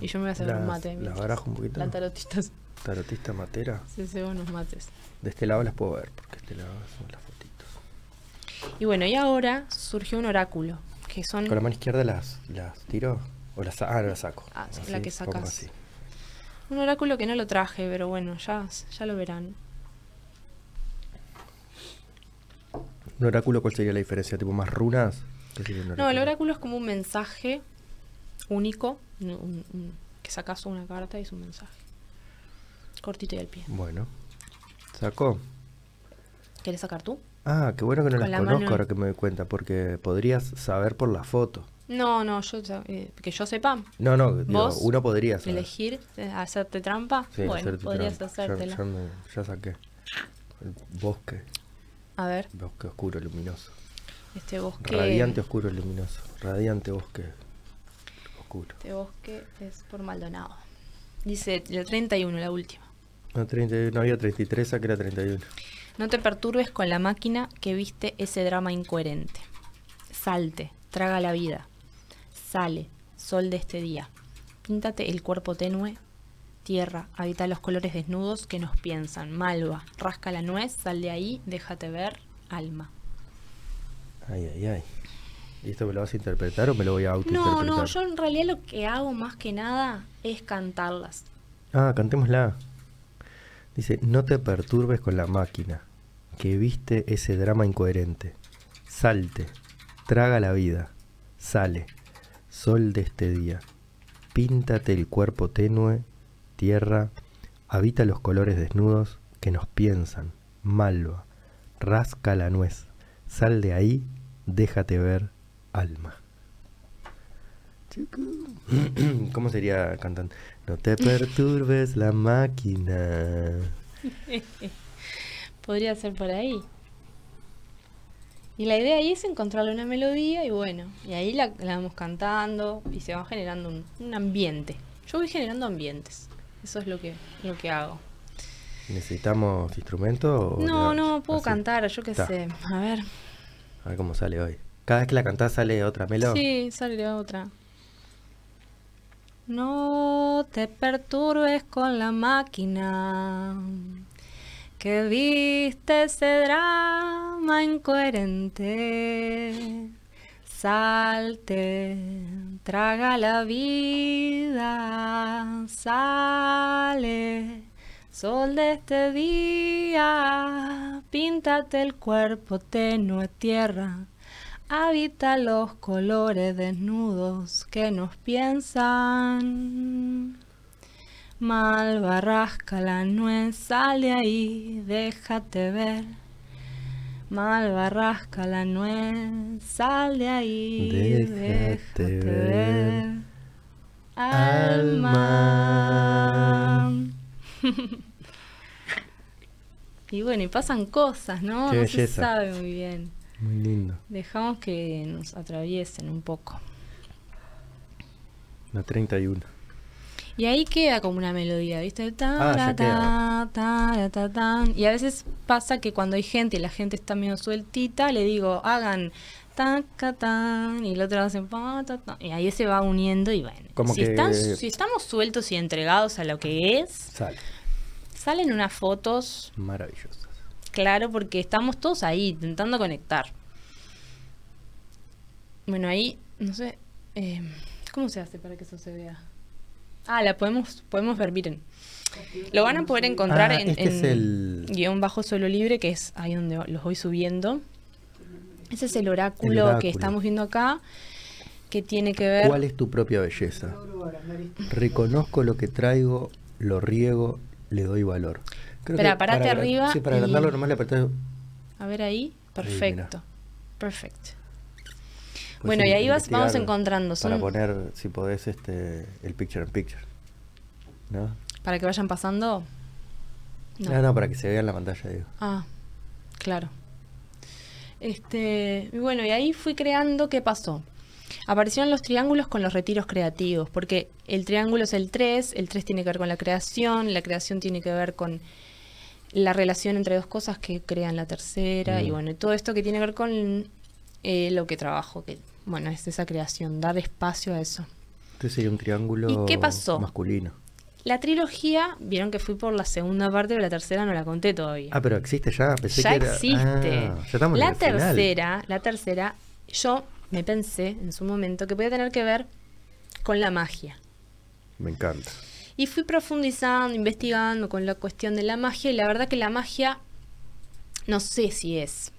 Y yo me voy a hacer Las- un mate. las mientras. barajo un poquito. La tarotista Tarotista matera. se unos mates. De este lado las puedo ver, porque este lado son las fotitos. Y bueno, y ahora surgió un oráculo, que son Con la mano izquierda las, las tiro. O las, ah, no las saco. Ah, sí, Así, la que sacas. así. un oráculo que no lo traje, pero bueno, ya, ya lo verán. ¿Un oráculo cuál sería la diferencia? ¿Tipo más runas? ¿Qué sería un No, el oráculo es como un mensaje único, un- que sacas una carta y es un mensaje. Cortito y al pie. Bueno. ¿Sacó? ¿Quieres sacar tú? Ah, qué bueno que no Con las la conozco mano- ahora que me doy cuenta, porque podrías saber por la foto. No, no, yo eh, que yo sepa, No, no, digo, ¿Vos? uno podría saber. elegir, eh, hacerte trampa. Sí, bueno, hacerte podrías trampa. Ya- hacértela. Ya, me- ya saqué. El bosque, A ver, bosque oscuro, luminoso. este bosque. Radiante oscuro, luminoso. Radiante bosque oscuro. Este bosque es por Maldonado. Dice el 31, la última. No, 30 no había 33, saqué la 31. No te perturbes con la máquina que viste ese drama incoherente. Salte, traga la vida. Sale, sol de este día. Píntate el cuerpo tenue. Tierra, habita los colores desnudos que nos piensan. Malva, rasca la nuez, sal de ahí, déjate ver, alma. Ay, ay, ay. ¿Y esto me lo vas a interpretar o me lo voy a No, autointerpretar? no, yo en realidad lo que hago más que nada es cantarlas. Ah, cantémosla. Dice, no te perturbes con la máquina, que viste ese drama incoherente. Salte, traga la vida, sale, sol de este día. Píntate el cuerpo tenue, tierra, habita los colores desnudos que nos piensan, malva, rasca la nuez, sal de ahí, déjate ver, alma. [CLEARS THROAT] ¿Cómo sería cantando? No te perturbes la máquina. [LAUGHS] Podría ser por ahí. Y la idea ahí es encontrarle una melodía y bueno, y ahí la, la vamos cantando y se va generando un, un ambiente. Yo voy generando ambientes. Eso es lo que, lo que hago. ¿Necesitamos instrumento? o No, no, puedo así? cantar, yo qué sé. A ver. A ver cómo sale hoy. Cada vez que la cantás sale otra melo. Sí, sale otra. No te perturbes con la máquina que viste ese drama incoherente. Salte, traga la vida, sale, sol de este día, píntate el cuerpo tenue tierra. Habita los colores desnudos que nos piensan. Malva rasca la nuez, sal de ahí, déjate ver. Malva rasca la nuez, sal de ahí, Déjate déjate ver. Alma. [LAUGHS] y bueno, y pasan cosas, ¿no? Qué no se belleza. sabe muy bien. Muy lindo. Dejamos que nos atraviesen un poco. La 31. Y ahí queda como una melodía, ¿viste? Ah, ya ra, queda. ta, ta, tan. Y a veces pasa que cuando hay gente y la gente está medio sueltita, le digo, hagan taca, tan, y el otro hace pa, ta, ta. Y ahí se va uniendo y bueno. Como si, que- están, si estamos sueltos y entregados a lo que es, Sale. salen unas fotos, Maravillosas. Claro, porque estamos todos ahí intentando conectar. Bueno, ahí, no sé, eh, ¿cómo se hace para que eso se vea? Ah, la podemos, podemos ver, miren. Lo van a poder encontrar Ah, en, este en es el- guion bajo solo libre, que es ahí donde los voy subiendo. Ese es el oráculo, El oráculo. que estamos viendo acá, que tiene que ver... ¿Cuál es tu propia belleza? Reconozco lo que traigo, lo riego, le doy valor. Espera, parate para arriba Sí, para y- agrandarlo nomás le apretás. A ver ahí, perfecto. Perfecto. Bueno, y ahí vas- vamos encontrando, Para son- poner, si podés, este, el picture in picture. ¿No? Para que vayan pasando... No. no, para que se vea en la pantalla, digo. Ah, claro. Este, y bueno, y ahí fui creando, ¿qué pasó? Aparecieron los triángulos con los retiros creativos, porque el triángulo es el 3, el 3 tiene que ver con la creación, la creación tiene que ver con la relación entre dos cosas que crean la tercera, y bueno, y todo esto que tiene que ver con eh, lo que trabajo, que bueno, es esa creación, dar espacio a eso. Este sería un triángulo ¿Y qué pasó? masculino. La trilogía, vieron que fui por la segunda parte, pero la tercera no la conté todavía. Ah, pero existe ya. Pensé ya que era... existe. Ah, ya estamos en la final. tercera, la tercera, yo me pensé en su momento que podía tener que ver con la magia. Me encanta. Y fui profundizando, investigando con la cuestión de la magia y la verdad que la magia no sé si es.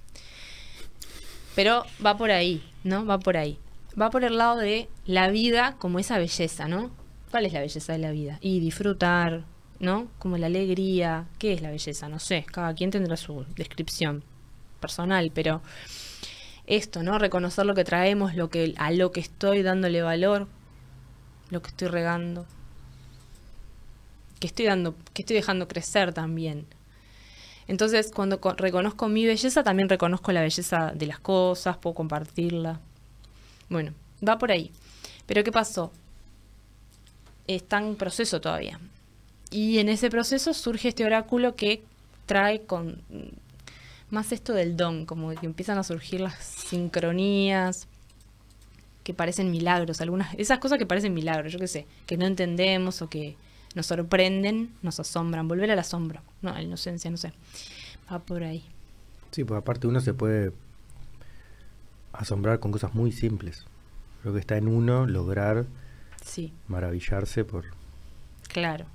Pero va por ahí, ¿no? Va por ahí. Va por el lado de la vida como esa belleza, ¿no? ¿Cuál es la belleza de la vida? Y disfrutar, ¿no? Como la alegría. ¿Qué es la belleza? No sé, cada quien tendrá su descripción personal, pero esto, ¿no? Reconocer lo que traemos, lo que a lo que estoy dándole valor, lo que estoy regando, que estoy dando, que estoy dejando crecer también. Entonces, cuando co- reconozco mi belleza, también reconozco la belleza de las cosas, puedo compartirla. Bueno, va por ahí. Pero ¿qué pasó? Está en proceso todavía. Y en ese proceso surge este oráculo que trae con mm, más esto del don, como que empiezan a surgir las sincronías que parecen milagros, algunas esas cosas que parecen milagros, yo qué sé, que no entendemos o que nos sorprenden, nos asombran, volver al asombro, no, a la inocencia, no sé. Va por ahí. Sí, pues aparte uno se puede asombrar con cosas muy simples. Creo que está en uno lograr Sí, maravillarse por claro.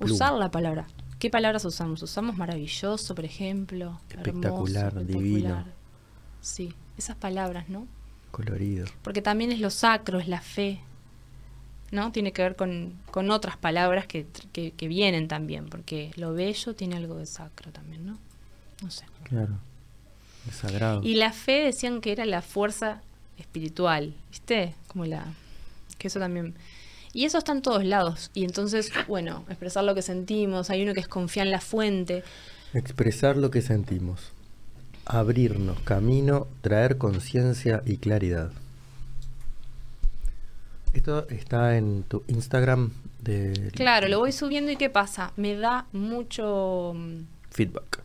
Usar la palabra. ¿Qué palabras usamos? Usamos maravilloso, por ejemplo. Espectacular, hermoso, divino. Sí, esas palabras, ¿no? Colorido. Porque también es lo sacro, es la fe, ¿no? Tiene que ver con, con otras palabras que, que, que vienen también, porque lo bello tiene algo de sacro también, ¿no? No sé. Claro. Es sagrado. Y la fe decían que era la fuerza espiritual, ¿viste? Como la... que eso también... Y eso está en todos lados. Y entonces, bueno, expresar lo que sentimos, hay uno que es confiar en la fuente. Expresar lo que sentimos. Abrirnos camino, traer conciencia y claridad. Esto está en tu Instagram de Claro, lo voy subiendo y ¿qué pasa? Me da mucho... mm, feedback.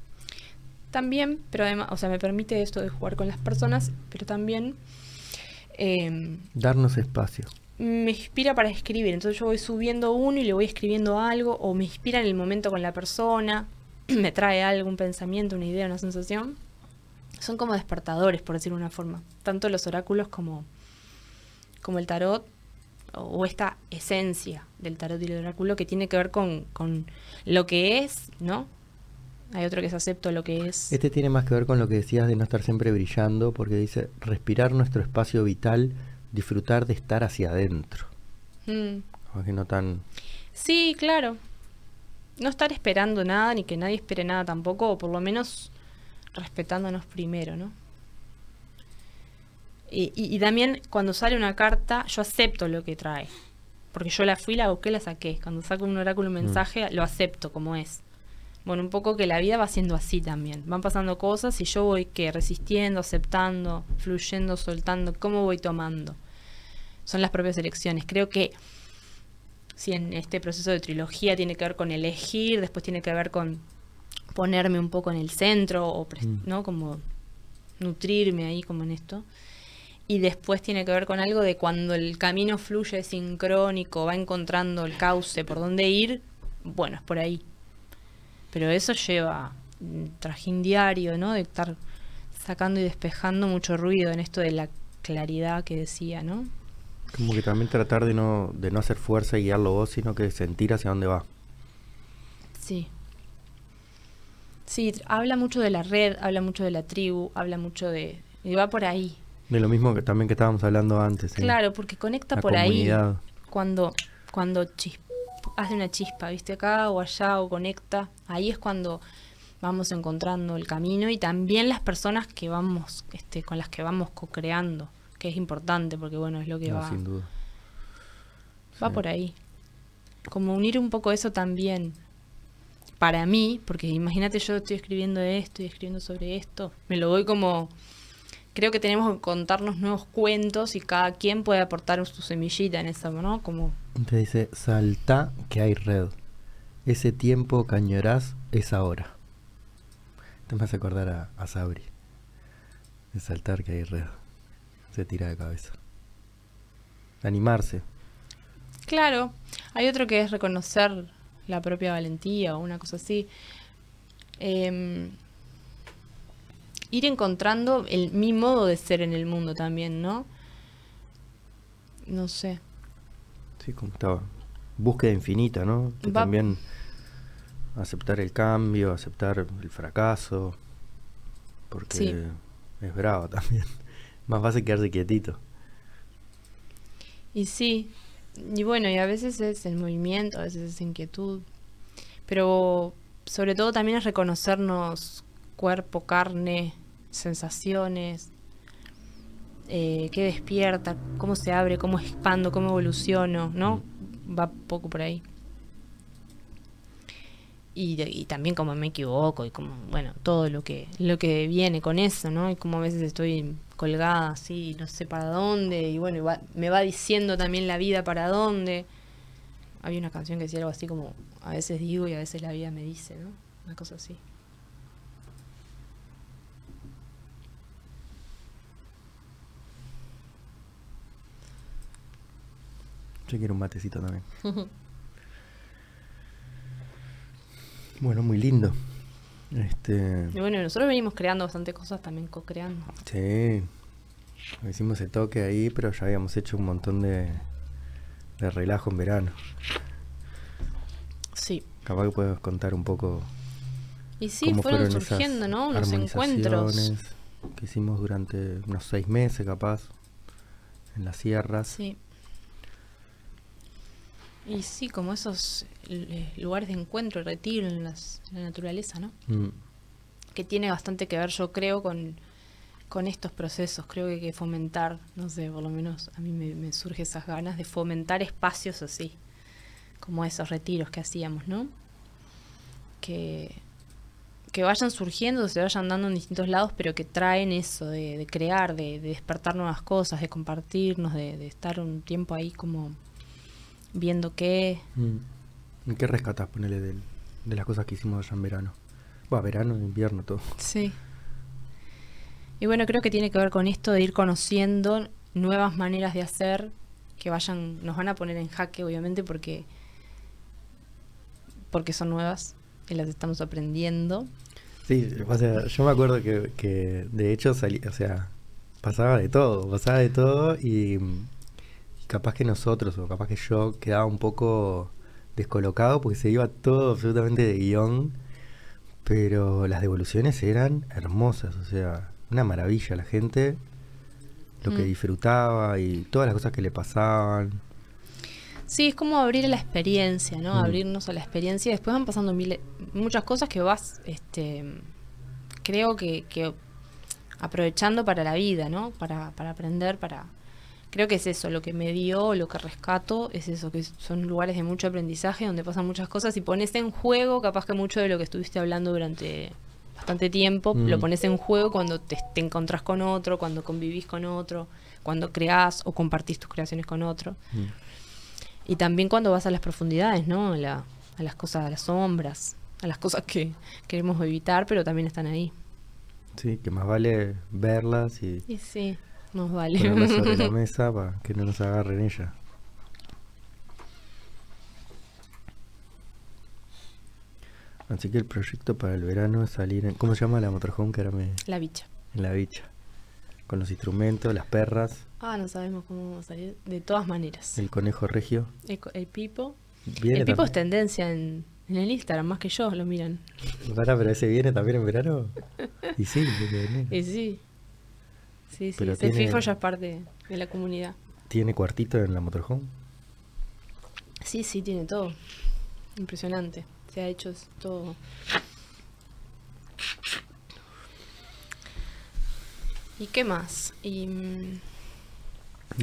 también, pero además, o sea, me permite esto de jugar con las personas, pero también eh, Darnos espacio. me inspira para escribir. Entonces yo voy subiendo uno y le voy escribiendo algo, o me inspira en el momento con la persona, [CLEARS THROAT] me trae algo, un pensamiento, una idea, una sensación. Son como despertadores, por decirlo de una forma. Tanto los oráculos como, como el tarot, o, esta esencia del tarot y el oráculo que tiene que ver con, con lo que es, ¿no? Hay otro que es acepto lo que es. Este tiene más que ver con lo que decías de no estar siempre brillando, porque dice respirar nuestro espacio vital, disfrutar de estar hacia adentro. Mm. Como que no tan... Sí, claro. No estar esperando nada, ni que nadie espere nada tampoco, o por lo menos respetándonos primero, ¿no? Y, y- y también cuando sale una carta, yo acepto lo que trae. Porque yo la fui, la busqué, la saqué. Cuando saco un oráculo, un mensaje, lo acepto como es. Bueno, un poco que la vida va siendo así también. Van pasando cosas y yo voy que resistiendo, aceptando, fluyendo, soltando. ¿Cómo voy tomando? Son las propias elecciones. Creo que si en este proceso de trilogía tiene que ver con elegir, después tiene que ver con ponerme un poco en el centro, o Mm. ¿no? Como nutrirme ahí como en esto. Y después tiene que ver con algo de cuando el camino fluye sincrónico, va encontrando el cauce por dónde ir, bueno, es por ahí. Pero eso lleva un trajín diario, ¿no? De estar sacando y despejando mucho ruido en esto de la claridad que decía, ¿no? Como que también tratar de no, de no hacer fuerza y guiarlo vos, sino que sentir hacia dónde va. Sí. Sí, habla mucho de la red, habla mucho de la tribu, habla mucho de... Y va por ahí. De lo mismo que también que estábamos hablando antes. ¿sí? Claro, porque conecta La por comunidad. ahí. Cuando, cuando hace una chispa, ¿viste? Acá o allá o conecta. Ahí es cuando vamos encontrando el camino y también las personas que vamos, este, con las que vamos co-creando, que es importante porque bueno, es lo que No, va, sin duda. va Sí. por ahí. Como unir un poco eso también para mí, porque imagínate yo estoy escribiendo esto y escribiendo sobre esto, me lo voy como creo que tenemos que contarnos nuevos cuentos y cada quien puede aportar su semillita en eso, ¿no? Como Te dice, salta que hay red. Ese tiempo cañorás es ahora. Te me hace acordar a, a Sabri. De saltar que hay red. Se tira de cabeza. Animarse. Claro, hay otro que es reconocer la propia valentía o una cosa así. Em, ir encontrando el, mi modo de ser en el mundo también, ¿no? No sé. Sí, como estaba. Búsqueda infinita, ¿no? Que Va- también aceptar el cambio, aceptar el fracaso. Porque Sí. es bravo también. [LAUGHS] Más fácil quedarse quietito. Y sí, y bueno, y a veces es el movimiento, a veces es inquietud, pero sobre todo también es reconocernos cuerpo, carne, sensaciones, eh, qué despierta, cómo se abre, cómo expando, cómo evoluciono, ¿no? Va poco por ahí. Y, también como me equivoco y como, bueno, todo lo que, lo que viene con eso, ¿no? Y como a veces estoy colgada así, no sé para dónde, y bueno, y va- me va diciendo también la vida para dónde. Había una canción que decía algo así como, a veces digo y a veces la vida me dice, ¿no? Una cosa así. Yo quiero un matecito también. Bueno, muy lindo. Este, Y bueno, nosotros venimos creando bastante cosas también, co-creando. sí. Hicimos el toque ahí, pero ya habíamos hecho un montón de, de relajo en verano. Sí. Capaz que puedes contar un poco Y sí, cómo fueron, surgiendo, ¿no? Los encuentros. que hicimos durante unos seis meses, capaz, en las sierras. Sí. Y sí, como esos eh, lugares de encuentro y retiro en, las, en la naturaleza, ¿no? Mm, Que tiene bastante que ver, yo creo, con, con estos procesos. Creo que hay que fomentar, no sé, por lo menos a mí me, me surge esas ganas de fomentar espacios así, como esos retiros que hacíamos, ¿no? Que, que vayan surgiendo, se vayan dando en distintos lados, pero que traen eso de, de crear, de, de despertar nuevas cosas, de compartirnos, de, de estar un tiempo ahí como viendo qué. mm. ¿Y ¿Qué rescatas, ponele, del- de las cosas que hicimos allá en verano? Bueno, verano, invierno, todo. Sí. Y bueno, creo que tiene que ver con esto de ir conociendo nuevas maneras de hacer que vayan, nos van a poner en jaque, obviamente, porque, porque son nuevas y las estamos aprendiendo. Sí, o sea, yo me acuerdo que, que de hecho salí, o sea, pasaba de todo, pasaba de todo y, capaz que nosotros o capaz que yo quedaba un poco descolocado porque se iba todo absolutamente de guion, pero las devoluciones eran hermosas, o sea, una maravilla la gente, lo que Mm. disfrutaba y todas las cosas que le pasaban. Sí, es como abrir la experiencia, ¿no? Mm. Abrirnos a la experiencia. Después van pasando mil, muchas cosas que vas, este, creo que, que aprovechando para la vida, ¿no? Para, para aprender, para... Creo que es eso, lo que me dio, lo que rescato, es eso, que son lugares de mucho aprendizaje donde pasan muchas cosas y pones en juego capaz que mucho de lo que estuviste hablando durante bastante tiempo, Mm. lo pones en juego cuando te, te encontrás con otro, cuando convivís con otro, cuando creás o compartís tus creaciones con otro. Mm. Y también cuando vas a las profundidades, ¿no? A, la- a las cosas, a las sombras, a las cosas que queremos evitar, pero también están ahí. Sí, que más vale verlas y Y sí, nos vale. [LAUGHS] sobre la mesa para que no nos agarren ella. Así que el proyecto para el verano es salir en... ¿Cómo se llama la motorhome que ahora me... La bicha. en la bicha? Con los instrumentos, las perras, Ah, no sabemos cómo vamos a salir. De todas maneras. el conejo regio. El, Pipo. ¿Viene el Pipo es también? tendencia en, en el Instagram, más que yo, lo miran. Pará, pero ese viene también en verano. [LAUGHS] Y sí, venir. Y sí. Sí, sí. Pero tiene- FIFO ya es parte de la comunidad. ¿Tiene cuartito en la motorhome? Sí, sí, tiene todo. Impresionante. Se ha hecho todo. ¿Y qué más? Y, mm,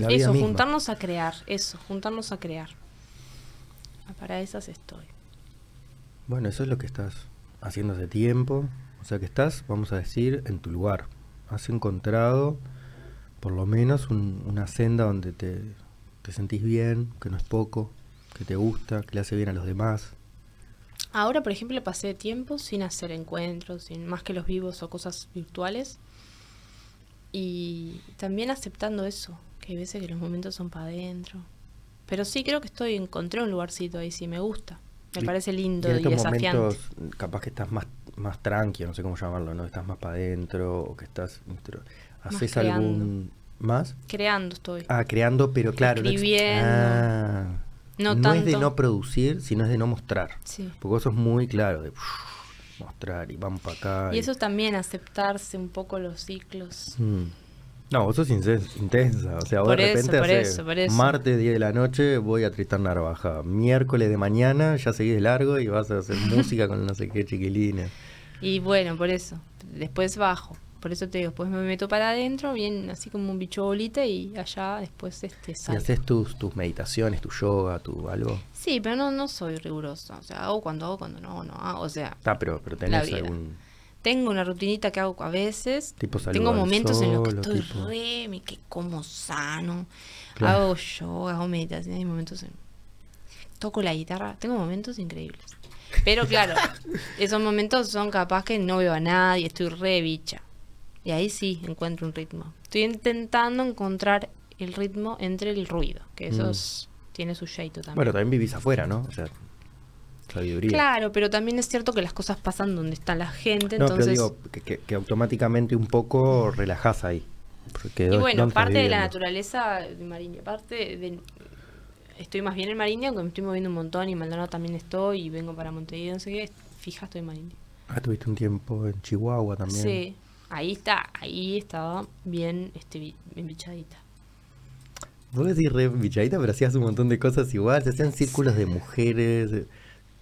eso, misma. juntarnos a crear. Eso, juntarnos a crear. Ah, Para esas estoy. Bueno, eso es lo que estás haciendo hace tiempo. O sea que estás, vamos a decir, en tu lugar. Has encontrado por lo menos un- una senda donde te, te sentís bien, que no es poco, que te gusta, que le hace bien a los demás. Ahora, por ejemplo, pasé tiempo sin hacer encuentros, sin más que los vivos o cosas virtuales. Y también aceptando eso, que hay veces que los momentos son para adentro. Pero sí creo que estoy, encontré un lugarcito ahí, sí me gusta. Me parece lindo y y, en estos desafiante. momentos capaz que estás más, más tranquilo, no sé cómo llamarlo, ¿no? Estás más para adentro o que estás... ¿Haces algún más? Creando estoy. Ah, creando, pero claro. no ex- Escribiendo. Ah. No es de no producir, sino es de no mostrar. Sí. Porque vos sos muy claro de mostrar y vamos para acá. Y eso también, aceptarse un poco los ciclos. Mm. No, vos sos intensa. O sea, vos Por de eso, repente por eso, por eso. martes 10 de la noche voy a Tristán Narvaja. Miércoles de mañana ya seguís de largo y vas a hacer [LAUGHS] música con no sé qué chiquilines. Y bueno, por eso. Después bajo. Por eso te digo, después me meto para adentro, bien así como un bicho bolita y allá después este Y sale. haces tus, tus meditaciones, tu yoga, tu algo. Sí, pero no, no soy rigurosa. O sea, hago cuando hago, cuando no, no hago. O sea, Ah, pero, pero tenés algún tengo una rutinita que hago a veces. tipo Tengo momentos en los que estoy tipo- re, me que como sano. Claro. Hago yoga, hago meditación. Hay momentos en. Toco la guitarra. Tengo momentos increíbles. Pero claro, [LAUGHS] esos momentos son capaz que no veo a nadie, estoy re bicha. Y ahí sí encuentro un ritmo. Estoy intentando encontrar el ritmo entre el ruido, que eso Mm. tiene su jeito también. Bueno, también vivís afuera, ¿no? O sea, sabiduría. Claro, pero también es cierto que las cosas pasan donde está la gente, no, entonces... pero digo que, que- que automáticamente un poco relajás ahí. Porque y ¿dónde- bueno, parte de la naturaleza de Mariña, parte de... Estoy más bien en Mariña, aunque me estoy moviendo un montón y Maldonado también estoy y vengo para Montevideo, no sé qué, fija estoy en Mariña. Ah, tuviste un tiempo en Chihuahua también. Sí, ahí está, ahí estaba bien este, bi- bien bichadita. Vos decís re bichadita, pero hacías un montón de cosas igual. Se hacían círculos de mujeres.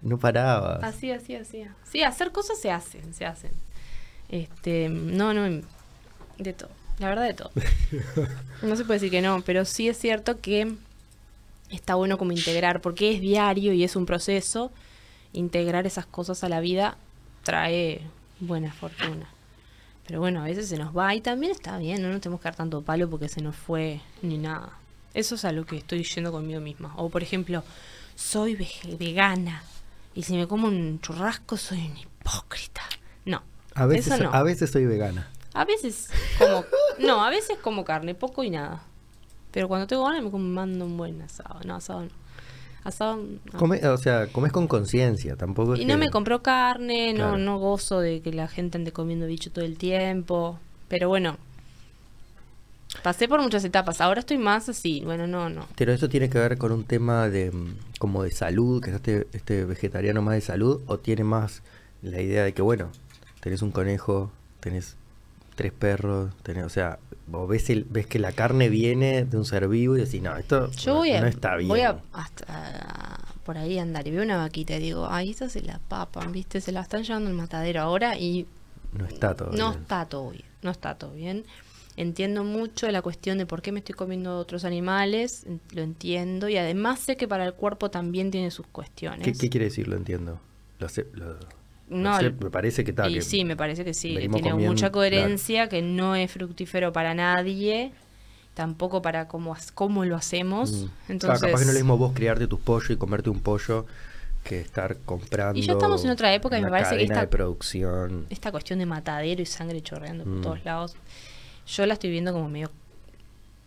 No parabas. Así, así, así. Sí, hacer cosas se hacen, se hacen. Este, no, no, de todo. La verdad de todo. [LAUGHS] No se puede decir que no, pero sí es cierto que está bueno como integrar, porque es diario y es un proceso. Integrar esas cosas a la vida trae buena fortuna. Pero bueno, a veces se nos va y también está bien, no nos tenemos que dar tanto palo porque se nos fue ni nada. Eso es a lo que estoy yendo conmigo misma. O por ejemplo, soy vegana y si me como un churrasco soy un hipócrita. No, A veces, eso no. a veces soy vegana. A veces como no, a veces como carne, poco y nada. Pero cuando tengo ganas me como mando un buen asado. No, asado no. Asado no. Come- o sea, comes con conciencia, tampoco es Y no que- me compró carne, no, no gozo de que la gente ande comiendo bicho todo el tiempo. Pero bueno, pasé por muchas etapas. Ahora estoy más así. Bueno, no, no. Pero eso tiene que ver con un tema de mm, como de salud, que es este, este vegetariano más de salud, o tiene más la idea de que, bueno, tenés un conejo, tenés tres perros, tenés, o sea, vos ves, el, ves que la carne viene de un ser vivo y decís, no, esto Yo no, voy a, no está bien. voy a hasta por ahí andar y veo una vaquita y digo, ay, esa se la papan, ¿viste? Se la están llevando al matadero ahora y No está todo no bien. está todo bien, no está todo bien. Entiendo mucho la cuestión de por qué me estoy comiendo otros animales, lo entiendo y además sé que para el cuerpo también tiene sus cuestiones. ¿Qué, qué quiere decir? Lo entiendo. Lo sé- lo- lo No, sé, me parece que y que sí, me parece que sí, tiene comiendo- mucha claro. coherencia, que no es fructífero para nadie, tampoco para cómo, cómo lo hacemos. Mm. Claro, Entonces, capaz que no es lo mismo vos criarte tus pollos y comerte un pollo que estar comprando. Y ya estamos en otra época y me parece que esta- de producción. esta cuestión de matadero y sangre chorreando por Mm. todos lados, yo la estoy viendo como medio,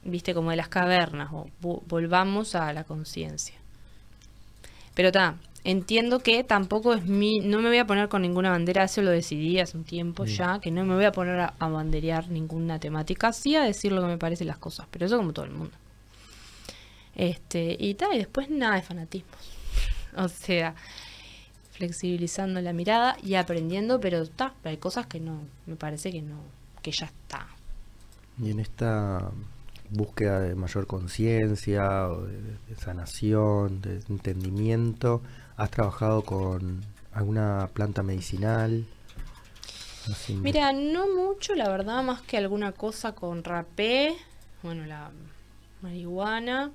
viste, como de las cavernas, o vo- volvamos a la conciencia. Pero está, entiendo que tampoco es mi, no me voy a poner con ninguna bandera, eso lo decidí hace un tiempo ya, que no me voy a poner a, a banderear ninguna temática, sí a decir lo que me parecen las cosas, pero eso como todo el mundo. Este, y tal, y después nada de fanatismo. [LAUGHS] O sea, flexibilizando la mirada y aprendiendo, pero está, hay cosas que no, me parece que no, que ya está. Y en esta búsqueda de mayor conciencia, de, sanación, de entendimiento, ¿has trabajado con alguna planta medicinal? Así, Mira, no mucho, la verdad, más que alguna cosa con rapé, bueno, la marihuana,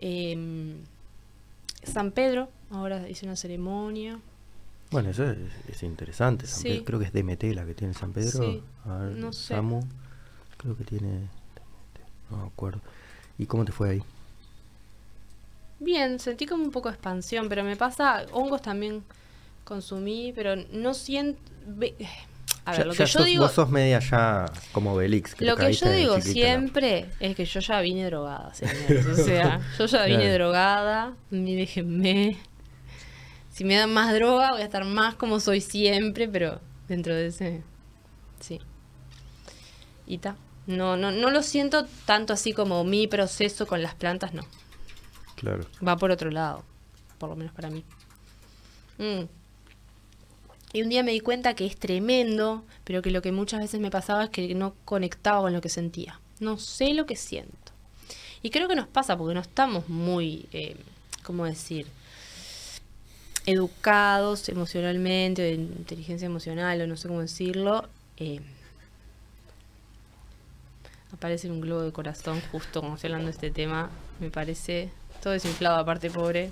em, San Pedro, ahora hice una ceremonia, Bueno, eso es, es interesante. San Sí. Pedro. Creo que es DMT la que tiene San Pedro. Sí, A ver, no sé. Samu, creo que tiene. No me acuerdo. ¿Y cómo te fue ahí? Bien, sentí como un poco de expansión, pero me pasa, hongos también consumí, pero no siento... A ver, Ya- lo que yo sos- digo... Vos sos media ya como Belix. Que Lo que yo digo chiquita, ¿no? siempre es que yo ya vine drogada, señores. O sea, [LAUGHS] yo ya vine Claro. drogada, ni déjenme. Si me dan más droga, voy a estar más como soy siempre, pero dentro de ese. Sí. Y ta. No, no, no lo siento tanto así como mi proceso con las plantas, no. Claro. Va por otro lado, por lo menos para mí. Mm. Y un día me di cuenta que es tremendo, pero que lo que muchas veces me pasaba es que no conectaba con lo que sentía. No sé lo que siento. Y creo que nos pasa porque no estamos muy, eh, ¿cómo decir? Educados emocionalmente, de inteligencia emocional, o no sé cómo decirlo. eh, aparece un globo de corazón justo cuando estoy hablando de este tema. Me parece todo desinflado, aparte pobre.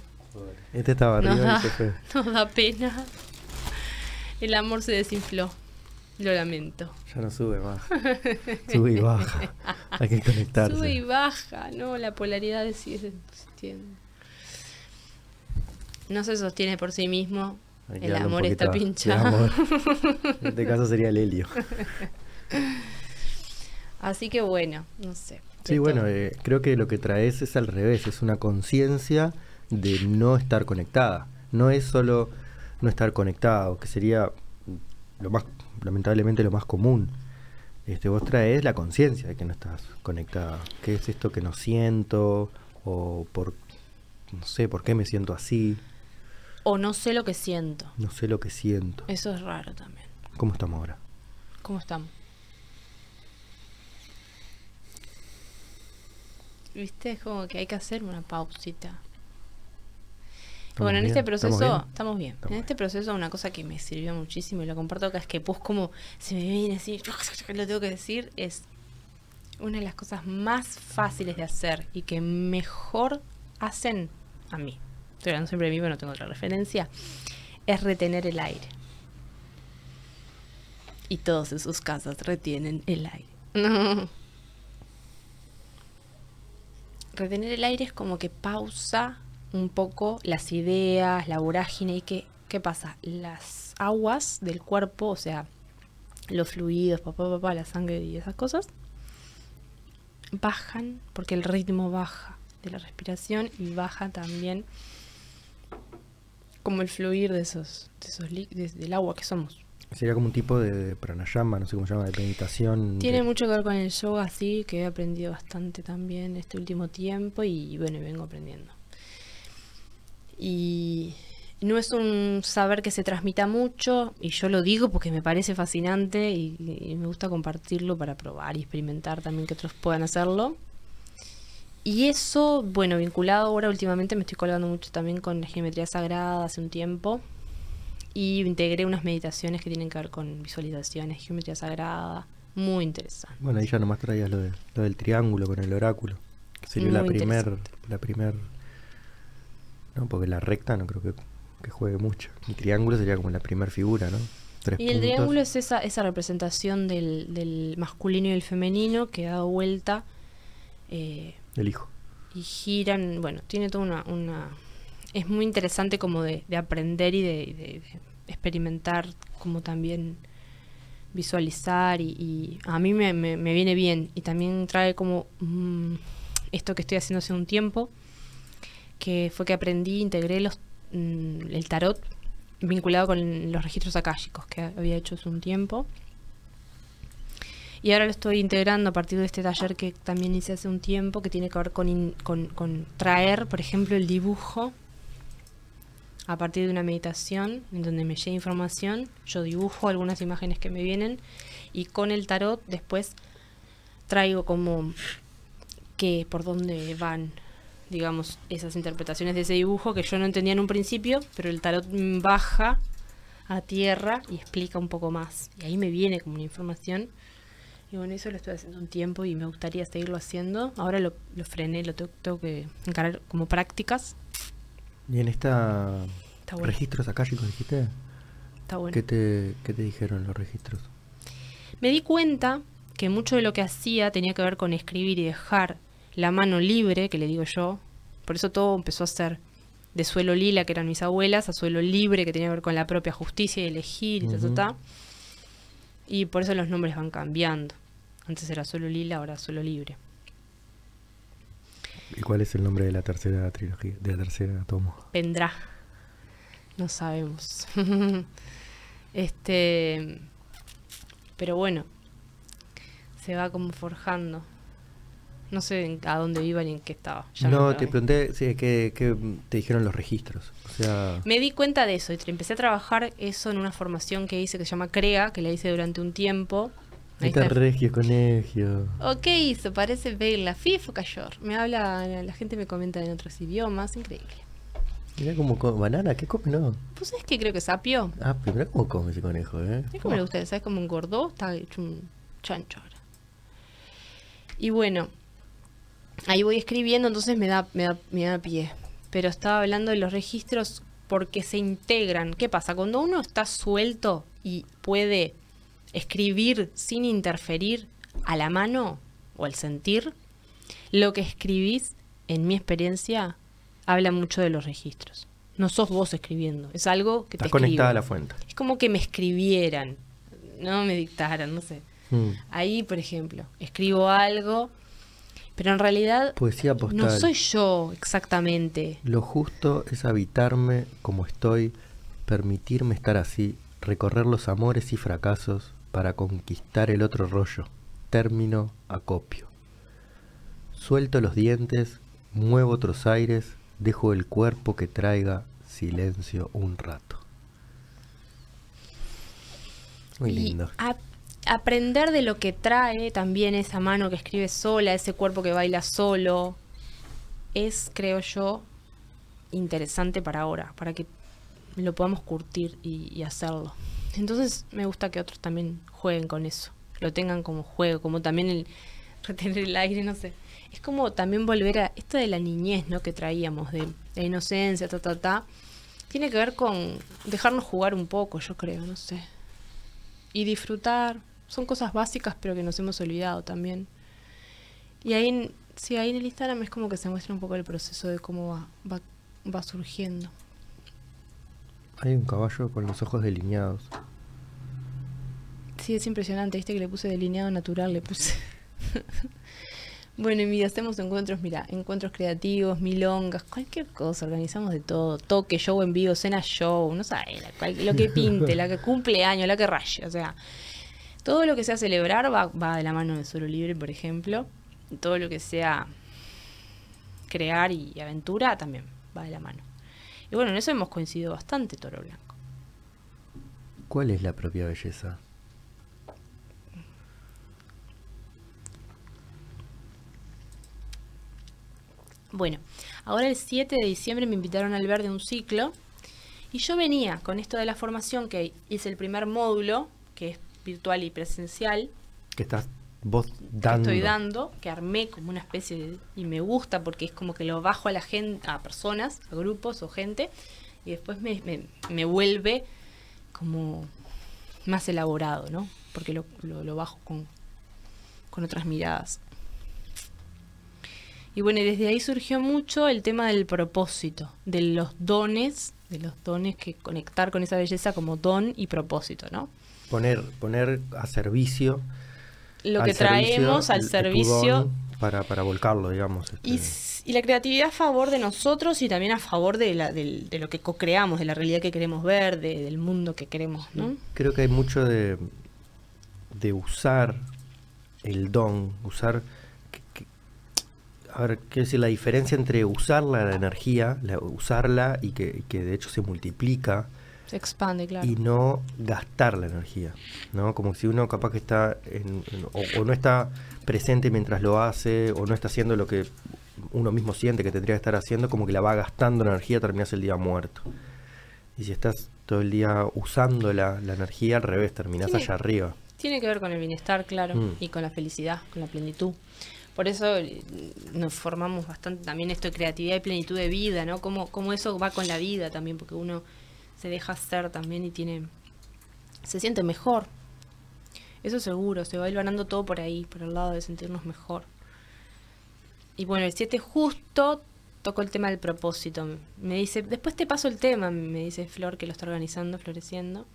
Este estaba Nos arriba da, y se fue. [LAUGHS] nos da pena. El amor se desinfló. Lo lamento. Ya no sube más. Sube y baja. [LAUGHS] Hay que conectarse. Sube y baja, ¿no? La polaridad sigue existiendo. No se sostiene por sí mismo. El amor está pinchado. amor. [LAUGHS] En este caso sería el helio. Así que bueno, no sé. Sí, bueno, eh, creo que lo que traes es al revés, es una conciencia de no estar conectada. No es solo no estar conectado, que sería lo más, lamentablemente lo más común. Este, vos traes la conciencia de que no estás conectada. ¿Qué es esto que no siento? O por, no sé, ¿por qué me siento así? O no sé lo que siento. No sé lo que siento. Eso es raro también. ¿Cómo estamos ahora? ¿Cómo estamos? ¿Viste? Es como que hay que hacer una pausita. ¿Estamos Bueno, en este ¿Estamos proceso, bien? estamos bien. Estamos en este proceso una cosa que me sirvió muchísimo y lo comparto acá es que pues como se me viene así, lo tengo que decir, es una de las cosas más fáciles de hacer y que mejor hacen a mí. Estoy hablando siempre de mí, pero no tengo otra referencia. Es retener el aire. Y todos en sus casas retienen el aire. [LAUGHS] Retener el aire es como que pausa un poco las ideas, la vorágine y que, ¿qué pasa? Las aguas del cuerpo, o sea, los fluidos, papá, papá, la sangre y esas cosas, bajan porque el ritmo baja de la respiración y baja también como el fluir de esos, de esos del agua que somos. Sería como un tipo de pranayama, no sé cómo se llama, de meditación. Tiene mucho que ver con el yoga, sí, que he aprendido bastante también este último tiempo y bueno, y vengo aprendiendo. Y no es un saber que se transmita mucho, y yo lo digo porque me parece fascinante y, y me gusta compartirlo para probar y experimentar también que otros puedan hacerlo. Y eso, bueno, vinculado ahora últimamente me estoy colgando mucho también con la geometría sagrada hace un tiempo. Y integré unas meditaciones que tienen que ver con visualizaciones, geometría sagrada. Muy interesante. Bueno, ahí ya nomás traías lo, de- lo del triángulo con el oráculo. Que sería la primer, la primer... No, porque la recta no creo que, que juegue mucho. El triángulo sería como la primer figura, ¿no? Tres Y el puntos. triángulo es esa, esa representación del, del masculino y el femenino que ha dado vuelta eh, El hijo. y giran. Bueno, tiene toda una. una es muy interesante como de, de aprender y de, experimentar, como también visualizar. Y, a mí me, me- viene bien. Y también trae como mm, esto que estoy haciendo hace un tiempo, que fue que aprendí, integré los, mm, el tarot vinculado con los registros akáshicos que había hecho hace un tiempo. Y ahora lo estoy integrando a partir de este taller que también hice hace un tiempo, que tiene que ver con, con traer, por ejemplo, el dibujo a partir de una meditación en donde me llega información, yo dibujo algunas imágenes que me vienen y con el tarot después traigo como que por dónde van, digamos, esas interpretaciones de ese dibujo que yo no entendía en un principio, pero el tarot baja a tierra y explica un poco más. Y ahí me viene como una información. Y bueno, eso lo estoy haciendo un tiempo y me gustaría seguirlo haciendo. Ahora lo, lo frené, lo tengo, tengo que encarar como prácticas. Y en esta... Bueno. ¿Registros akáshicos dijiste? Está bueno. ¿Qué te, ¿Qué te dijeron los registros? Me di cuenta que mucho de lo que hacía tenía que ver con escribir y dejar la mano libre, que le digo yo. Por eso todo empezó a ser de suelo lila, que eran mis abuelas, a suelo libre, que tenía que ver con la propia justicia y elegir y ta, ta, ta. Y por eso los nombres van cambiando. Antes era suelo lila, ahora suelo libre. ¿Y cuál es el nombre de la tercera trilogía, de la tercera tomo? Vendrá. No sabemos. [LAUGHS] este. Pero bueno. Se va como forjando. No sé a dónde iba ni en qué estaba. Ya no, te pregunté sí, ¿qué, qué te dijeron los registros. O sea, Me di cuenta de eso y empecé a trabajar eso en una formación que hice que se llama CREA, que la hice durante un tiempo. Ahí está regio colegio. ¿O qué hizo? Parece Bella, Fifo Cayor. Me habla, la gente me comenta en otros idiomas, increíble. Mirá como co- banana, ¿qué come? No. Pues es que creo que sapio. Ah, pero mirá cómo come ese conejo, ¿eh? Es como le gusta, ¿sabes cómo engordó? Está hecho un chancho ahora. Y bueno, ahí voy escribiendo, entonces me da, me da, me da pie. Pero estaba hablando de los registros porque se integran. ¿Qué pasa? Cuando uno está suelto y puede escribir sin interferir a la mano o al sentir, lo que escribís, en mi experiencia, habla mucho de los registros. No sos vos escribiendo, es algo que Estás te conectada a la fuente. Es como que me escribieran, no me dictaran, no sé. Mm. Ahí, por ejemplo, escribo algo, pero en realidad Poesía postal. no soy yo exactamente. Lo justo es habitarme como estoy, permitirme estar así, recorrer los amores y fracasos para conquistar el otro rollo. Término acopio. Suelto los dientes, muevo otros aires, dejo el cuerpo que traiga silencio un rato. Muy Y lindo. a- aprender de lo que trae también esa mano que escribe sola, ese cuerpo que baila solo, es, creo yo, interesante para ahora, para que lo podamos curtir y, y hacerlo. Entonces me gusta que otros también jueguen con eso, lo tengan como juego, como también el [LAUGHS] retener el aire, no sé. Es como también volver a esto de la niñez, ¿no? Que traíamos, de la inocencia, ta, ta, ta. Tiene que ver con dejarnos jugar un poco, yo creo, no sé y disfrutar. Son cosas básicas, pero que nos hemos olvidado también. Y ahí, en- sí, ahí en el Instagram es como que se muestra un poco el proceso de cómo va, va, va surgiendo. Hay un caballo con los ojos delineados. Sí, es impresionante, viste que le puse delineado natural, le puse. [LAUGHS] bueno, y mira, hacemos encuentros, mira, encuentros creativos, milongas, cualquier cosa, organizamos de todo, toque, show en vivo, cena show, no cual- lo que pinte, la que cumple año, la que raye, o sea, todo lo que sea celebrar va, va de la mano de Solo Libre, por ejemplo, todo lo que sea crear y aventura también va de la mano. Y bueno, en eso hemos coincidido bastante, Toro Blanco. ¿Cuál es la propia belleza? Bueno, ahora el 7 de diciembre me invitaron al ver de un ciclo y yo venía con esto de la formación que hice el primer módulo, que es virtual y presencial, Que estás vos que dando. estoy dando, que armé como una especie de... y me gusta porque es como que lo bajo a la gente, a personas, a grupos o gente, y después me, me, me vuelve como más elaborado, ¿no? Porque lo, lo, lo bajo con, con otras miradas. Y bueno, y desde ahí surgió mucho el tema del propósito, de los dones, de los dones que conectar con esa belleza como don y propósito, ¿no? Poner, poner a servicio. Lo que servicio traemos al servicio para, para volcarlo, digamos. este. Y, la creatividad a favor de nosotros y también a favor de, la, de lo que co-creamos, de la realidad que queremos ver, de- del mundo que queremos, ¿no? Creo que hay mucho de, de usar el don, usar... a ver, quiero decir, la diferencia entre usar la, energía, la- usarla y que, de hecho se multiplica Se expande, claro. y no gastar la energía, ¿no? Como si uno capaz que está en, en- o, o no está presente mientras lo hace o no está haciendo lo que uno mismo siente que tendría que estar haciendo, como que la va gastando la energía, terminas el día muerto. Y si estás todo el día usando la, la energía, al revés, terminás Tiene- allá arriba. Tiene que ver con el bienestar, claro, Mm. y con la felicidad, con la plenitud. Por eso eh, nos formamos bastante también esto de creatividad y plenitud de vida, ¿no? Como, como eso va con la vida también, porque uno se deja ser también y tiene se siente mejor. Eso seguro, se va ganando todo por ahí, por el lado de sentirnos mejor. Y bueno, el 7 justo tocó el tema del propósito. Me dice, después te paso el tema, me dice Flor, que lo está organizando, floreciendo.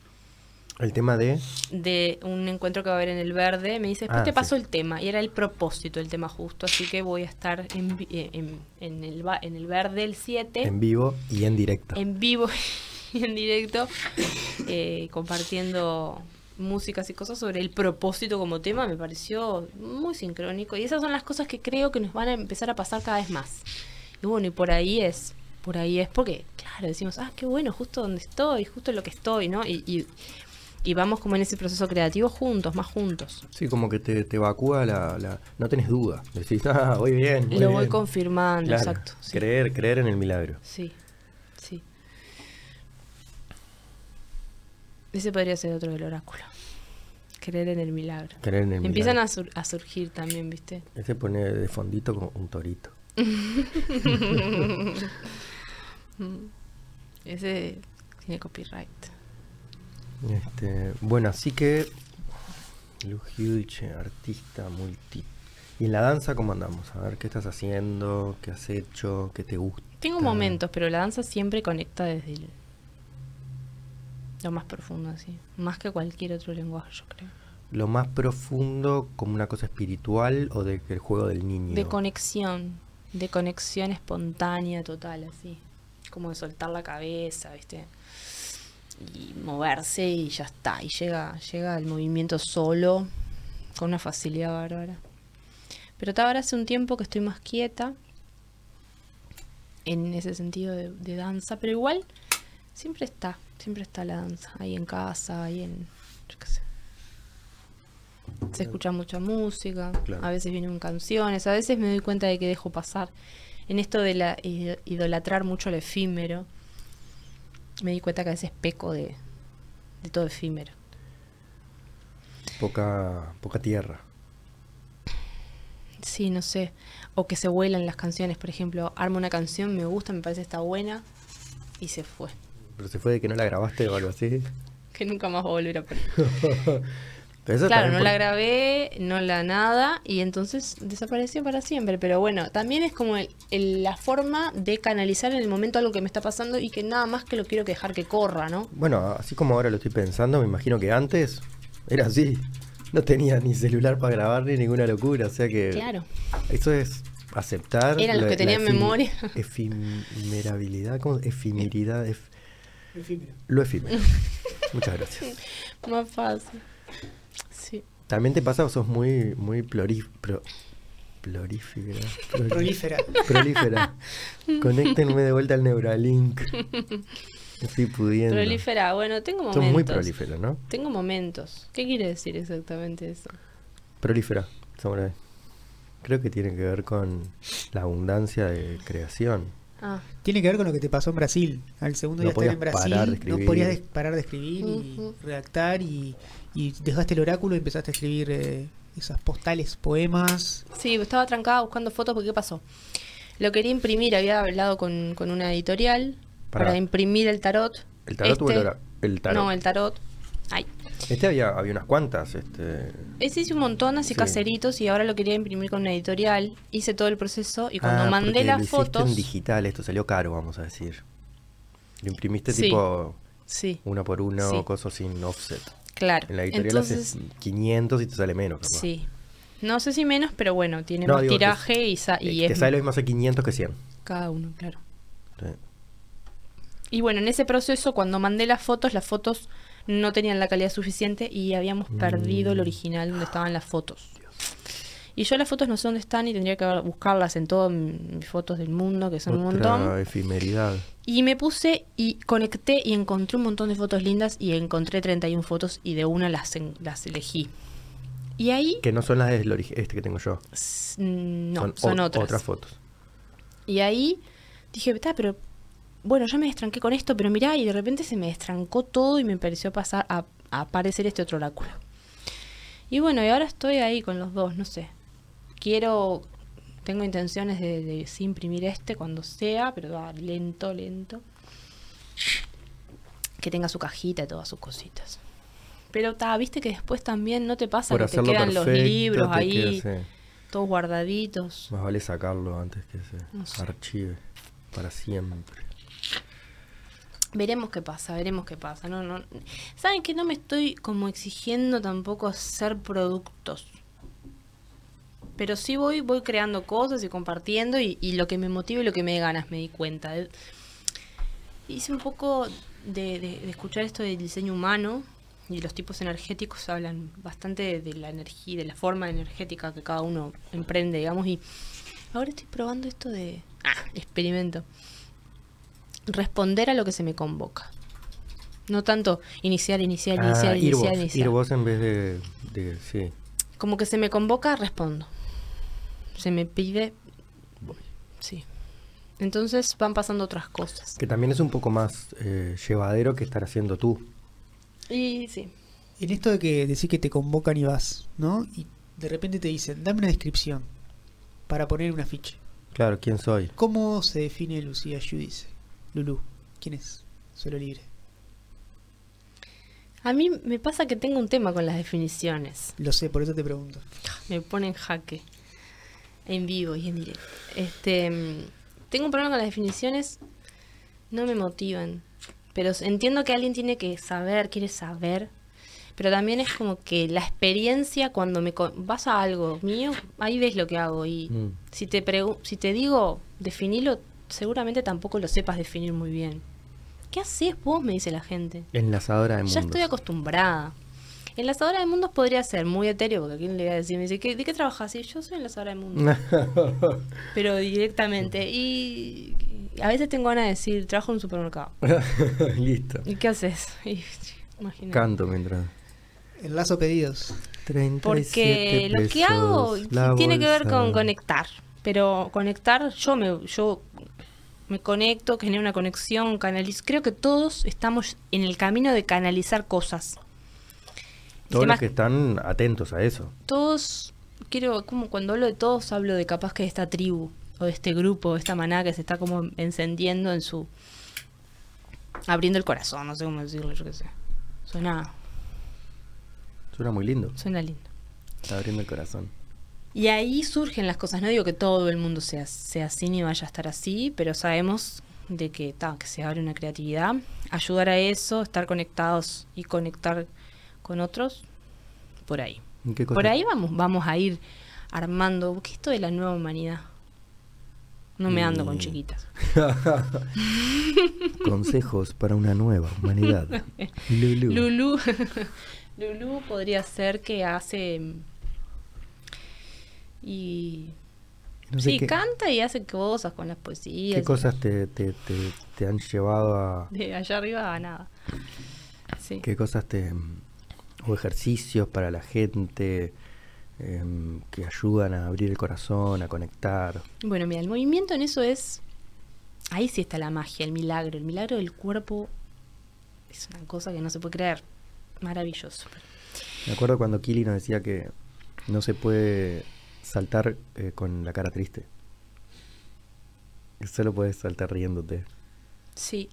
El tema de... De un encuentro que va a haber en el verde. Me dice, después Ah, te paso sí. el tema. Y era el propósito, el tema justo. Así que voy a estar en, eh, en, en el, va- en el verde el 7 En vivo y en directo. en vivo [LAUGHS] y en directo, eh, compartiendo músicas y cosas sobre el propósito como tema, me pareció muy sincrónico. Y esas son las cosas que creo que nos van a empezar a pasar cada vez más. Y bueno, y por ahí es, por ahí es porque, claro, decimos, ah, qué bueno, justo donde estoy, justo en lo que estoy, ¿no? Y, y, y vamos como en ese proceso creativo juntos, más juntos. Sí, como que te, te evacúa la, la... No tenés duda. Decís, ah, voy bien. voy Lo voy bien". confirmando, Claro, exacto. sí. Creer, creer en el milagro. Sí, sí. Ese podría ser otro del oráculo. Creer en el milagro. Creer en el Empiezan milagro. a, sur- a surgir también, ¿viste? Ese pone de fondito como un torito. [LAUGHS] Ese tiene copyright. Este, bueno, así que Lu Huge, artista multi. ¿Y en la danza cómo andamos? A ver, ¿qué estás haciendo? ¿Qué has hecho? ¿Qué te gusta? Tengo momentos, pero la danza siempre conecta desde el- lo más profundo, así. Más que cualquier otro lenguaje, yo creo. ¿Lo más profundo como una cosa espiritual o de que el juego del niño? De conexión, de conexión espontánea total, así. Como de soltar la cabeza, ¿viste? Y moverse y ya está. Y llega, llega el movimiento solo, con una facilidad bárbara. Pero ahora hace un tiempo que estoy más quieta en ese sentido de, de danza, pero igual siempre está, siempre está la danza, ahí en casa, ahí en, yo qué sé. Se escucha mucha música, Claro. a veces vienen canciones, a veces me doy cuenta de que dejo pasar. En esto de la idolatrar mucho lo efímero, me di cuenta que a veces peco de, de todo efímero. Poca, poca tierra. Sí, no sé. O que se vuelan las canciones, por ejemplo, armo una canción, me gusta, me parece está buena y se fue. Pero se fue de que no la grabaste o algo así. [LAUGHS] Que nunca más va a volver a poner. [LAUGHS] Claro, no por- la grabé, no la nada y entonces desapareció para siempre. Pero bueno, también es como el- el- la forma de canalizar en el momento algo que me está pasando y que nada más que lo quiero que dejar que corra, ¿no? Bueno, así como ahora lo estoy pensando, me imagino que antes era así. No tenía ni celular para grabar ni ninguna locura. O sea que Claro. eso es aceptar. Eran los que tenían efim- memoria. [LAUGHS] Efimerabilidad, ¿cómo? Efimiridad. ef- lo efímero. [LAUGHS] Muchas gracias. Más fácil. Sí. También te pasa, sos muy, muy plorif, pro- plorífera. [LAUGHS] Prolífera. Prolífera. Conéctenme de vuelta al Neuralink. [LAUGHS] Estoy pudiendo. Prolífera, bueno, tengo momentos. Sos muy prolífera, ¿no? Tengo momentos. ¿Qué quiere decir exactamente eso? Prolífera, samurai. Creo que tiene que ver con la abundancia de creación. Ah, Tiene que ver con lo que te pasó en Brasil. Al segundo No día de estar en podías parar de Brasil, no podías parar de escribir y redactar y, y dejaste el oráculo y empezaste a escribir eh, esas postales, poemas. sí, estaba trancada buscando fotos porque ¿qué pasó? Lo quería imprimir, había hablado con, con una editorial para, Para- imprimir el tarot. ¿El tarot o el Este- ora- el tarot? No, el tarot. Ay. Este había, había unas cuantas. Este... Ese hice un montón así Sí. caseritos y ahora lo quería imprimir con una editorial. Hice todo el proceso y cuando Ah, mandé lo las hiciste fotos. en digital, esto salió caro, vamos a decir. Lo imprimiste Sí. tipo Sí, uno por uno, Sí. cosas sin offset. Claro. En la editorial Entonces, haces 500 y te sale menos. capaz. sí. No sé si menos, pero bueno, tiene No, más digo, te- tiraje y, sa- y es te sale lo mismo hacer 500 que 100. cada uno, claro. Sí. Y bueno, en ese proceso, cuando mandé las fotos, las fotos no tenían la calidad suficiente y habíamos perdido el Mm. original donde estaban las fotos. Y yo las fotos no sé dónde están y tendría que buscarlas en todas mis fotos del mundo, que son un montón. efemeridad. Y me puse y conecté y encontré un montón de fotos lindas y encontré 31 fotos y de una las, en- las elegí. Y ahí, Que no son las del este que tengo yo. no, son, o- otras. otras fotos. Y ahí dije, está, pero bueno, ya me destranqué con esto, pero mirá, y de repente se me destrancó todo y me pareció pasar a, a aparecer este otro oráculo. Y bueno, y ahora estoy ahí con los dos, no sé. Quiero, tengo intenciones de, imprimir este cuando sea, pero va lento, lento. Que tenga su cajita y todas sus cositas. Pero ta, viste que después también no te pasa Por que te quedan los libros ahí, todos guardaditos. Más vale sacarlo antes que se No sé. archive para siempre. Veremos qué pasa, veremos qué pasa. No, no. Saben que no me estoy como exigiendo tampoco hacer productos. Pero sí voy, voy creando cosas y compartiendo y, y lo que me motiva y lo que me dé ganas me di cuenta. De- Hice un poco de, de- de escuchar esto del diseño humano y los tipos energéticos hablan bastante de, de la energía, de la forma energética que cada uno emprende, digamos. Y ahora estoy probando esto de... Ah, experimento responder a lo que se me convoca. No tanto iniciar, iniciar, Ah, iniciar, ir iniciar, vos, iniciar. ir vos en vez de, de- sí. Como que se me convoca, respondo. Se me pide, sí. Entonces van pasando otras cosas. Que también es un poco más eh, llevadero que estar haciendo tú. Y sí. En esto de que decís que te convocan y vas, ¿no? Y de repente te dicen, dame una descripción para poner un afiche. Claro, ¿quién soy? ¿Cómo se define Lucía Giudice? Lulú, ¿quién es? Suelo libre. A mí me pasa que tengo un tema con las definiciones. Lo sé, por eso te pregunto. Me pone en jaque. En vivo y en directo. Este, mm, tengo un problema con las definiciones. No me motivan. Pero entiendo que alguien tiene que saber, quiere saber. Pero también es como que la experiencia cuando me vas a algo mío, ahí ves lo que hago. Y Mm. si te si te digo definilo, seguramente tampoco lo sepas definir muy bien. ¿Qué haces vos? Me dice la gente. Enlazadora de mundos. Ya estoy acostumbrada. Enlazadora de mundos podría ser muy etéreo, porque quién le iba a decir, me dice, ¿qué- ¿de qué trabajas? Y yo soy enlazadora de mundos, [LAUGHS] pero directamente. Y a veces tengo ganas de decir, trabajo en un supermercado. [LAUGHS] Listo. ¿Y qué haces? [LAUGHS] Imagínate. Canto mientras. Enlazo pedidos. 37 Porque lo que hago tiene que ver con conectar. Pero conectar, yo me, yo me conecto, genero una conexión, canalizo. Creo que todos estamos en el camino de canalizar cosas. Todos los que están atentos a eso. todos, quiero, como cuando hablo de todos, hablo de capaz que de esta tribu, o de este grupo, de esta maná que se está como encendiendo en su. abriendo el corazón, no sé cómo decirlo, yo qué sé. Suena, Suena muy lindo. suena lindo. Está abriendo el corazón. Y ahí surgen las cosas. No digo que todo el mundo sea, sea así ni vaya a estar así, pero sabemos de que, ta, que se abre una creatividad. Ayudar a eso, estar conectados y conectar con otros, por ahí. ¿Y qué cosa- Por ahí vamos, vamos a ir armando. ¿Qué es esto de la nueva humanidad? No me ando con Y- chiquitas. [LAUGHS] Consejos para una nueva humanidad. [LAUGHS] Lulu. Lulu. [LAUGHS] Lulu podría ser que hace. Y. No sé sí, qué, canta y hace cosas con las poesías. qué cosas te, te, te, te han llevado a... De allá arriba a nada. Sí. ¿Qué cosas te... o ejercicios para la gente em, que ayudan a abrir el corazón, a conectar? Bueno, mira, el movimiento en eso es. Ahí sí está la magia, el milagro. El milagro del cuerpo es una cosa que no se puede creer. Maravilloso. Me acuerdo cuando Kili nos decía que no se puede saltar eh, con la cara triste. Solo puedes saltar riéndote. Sí.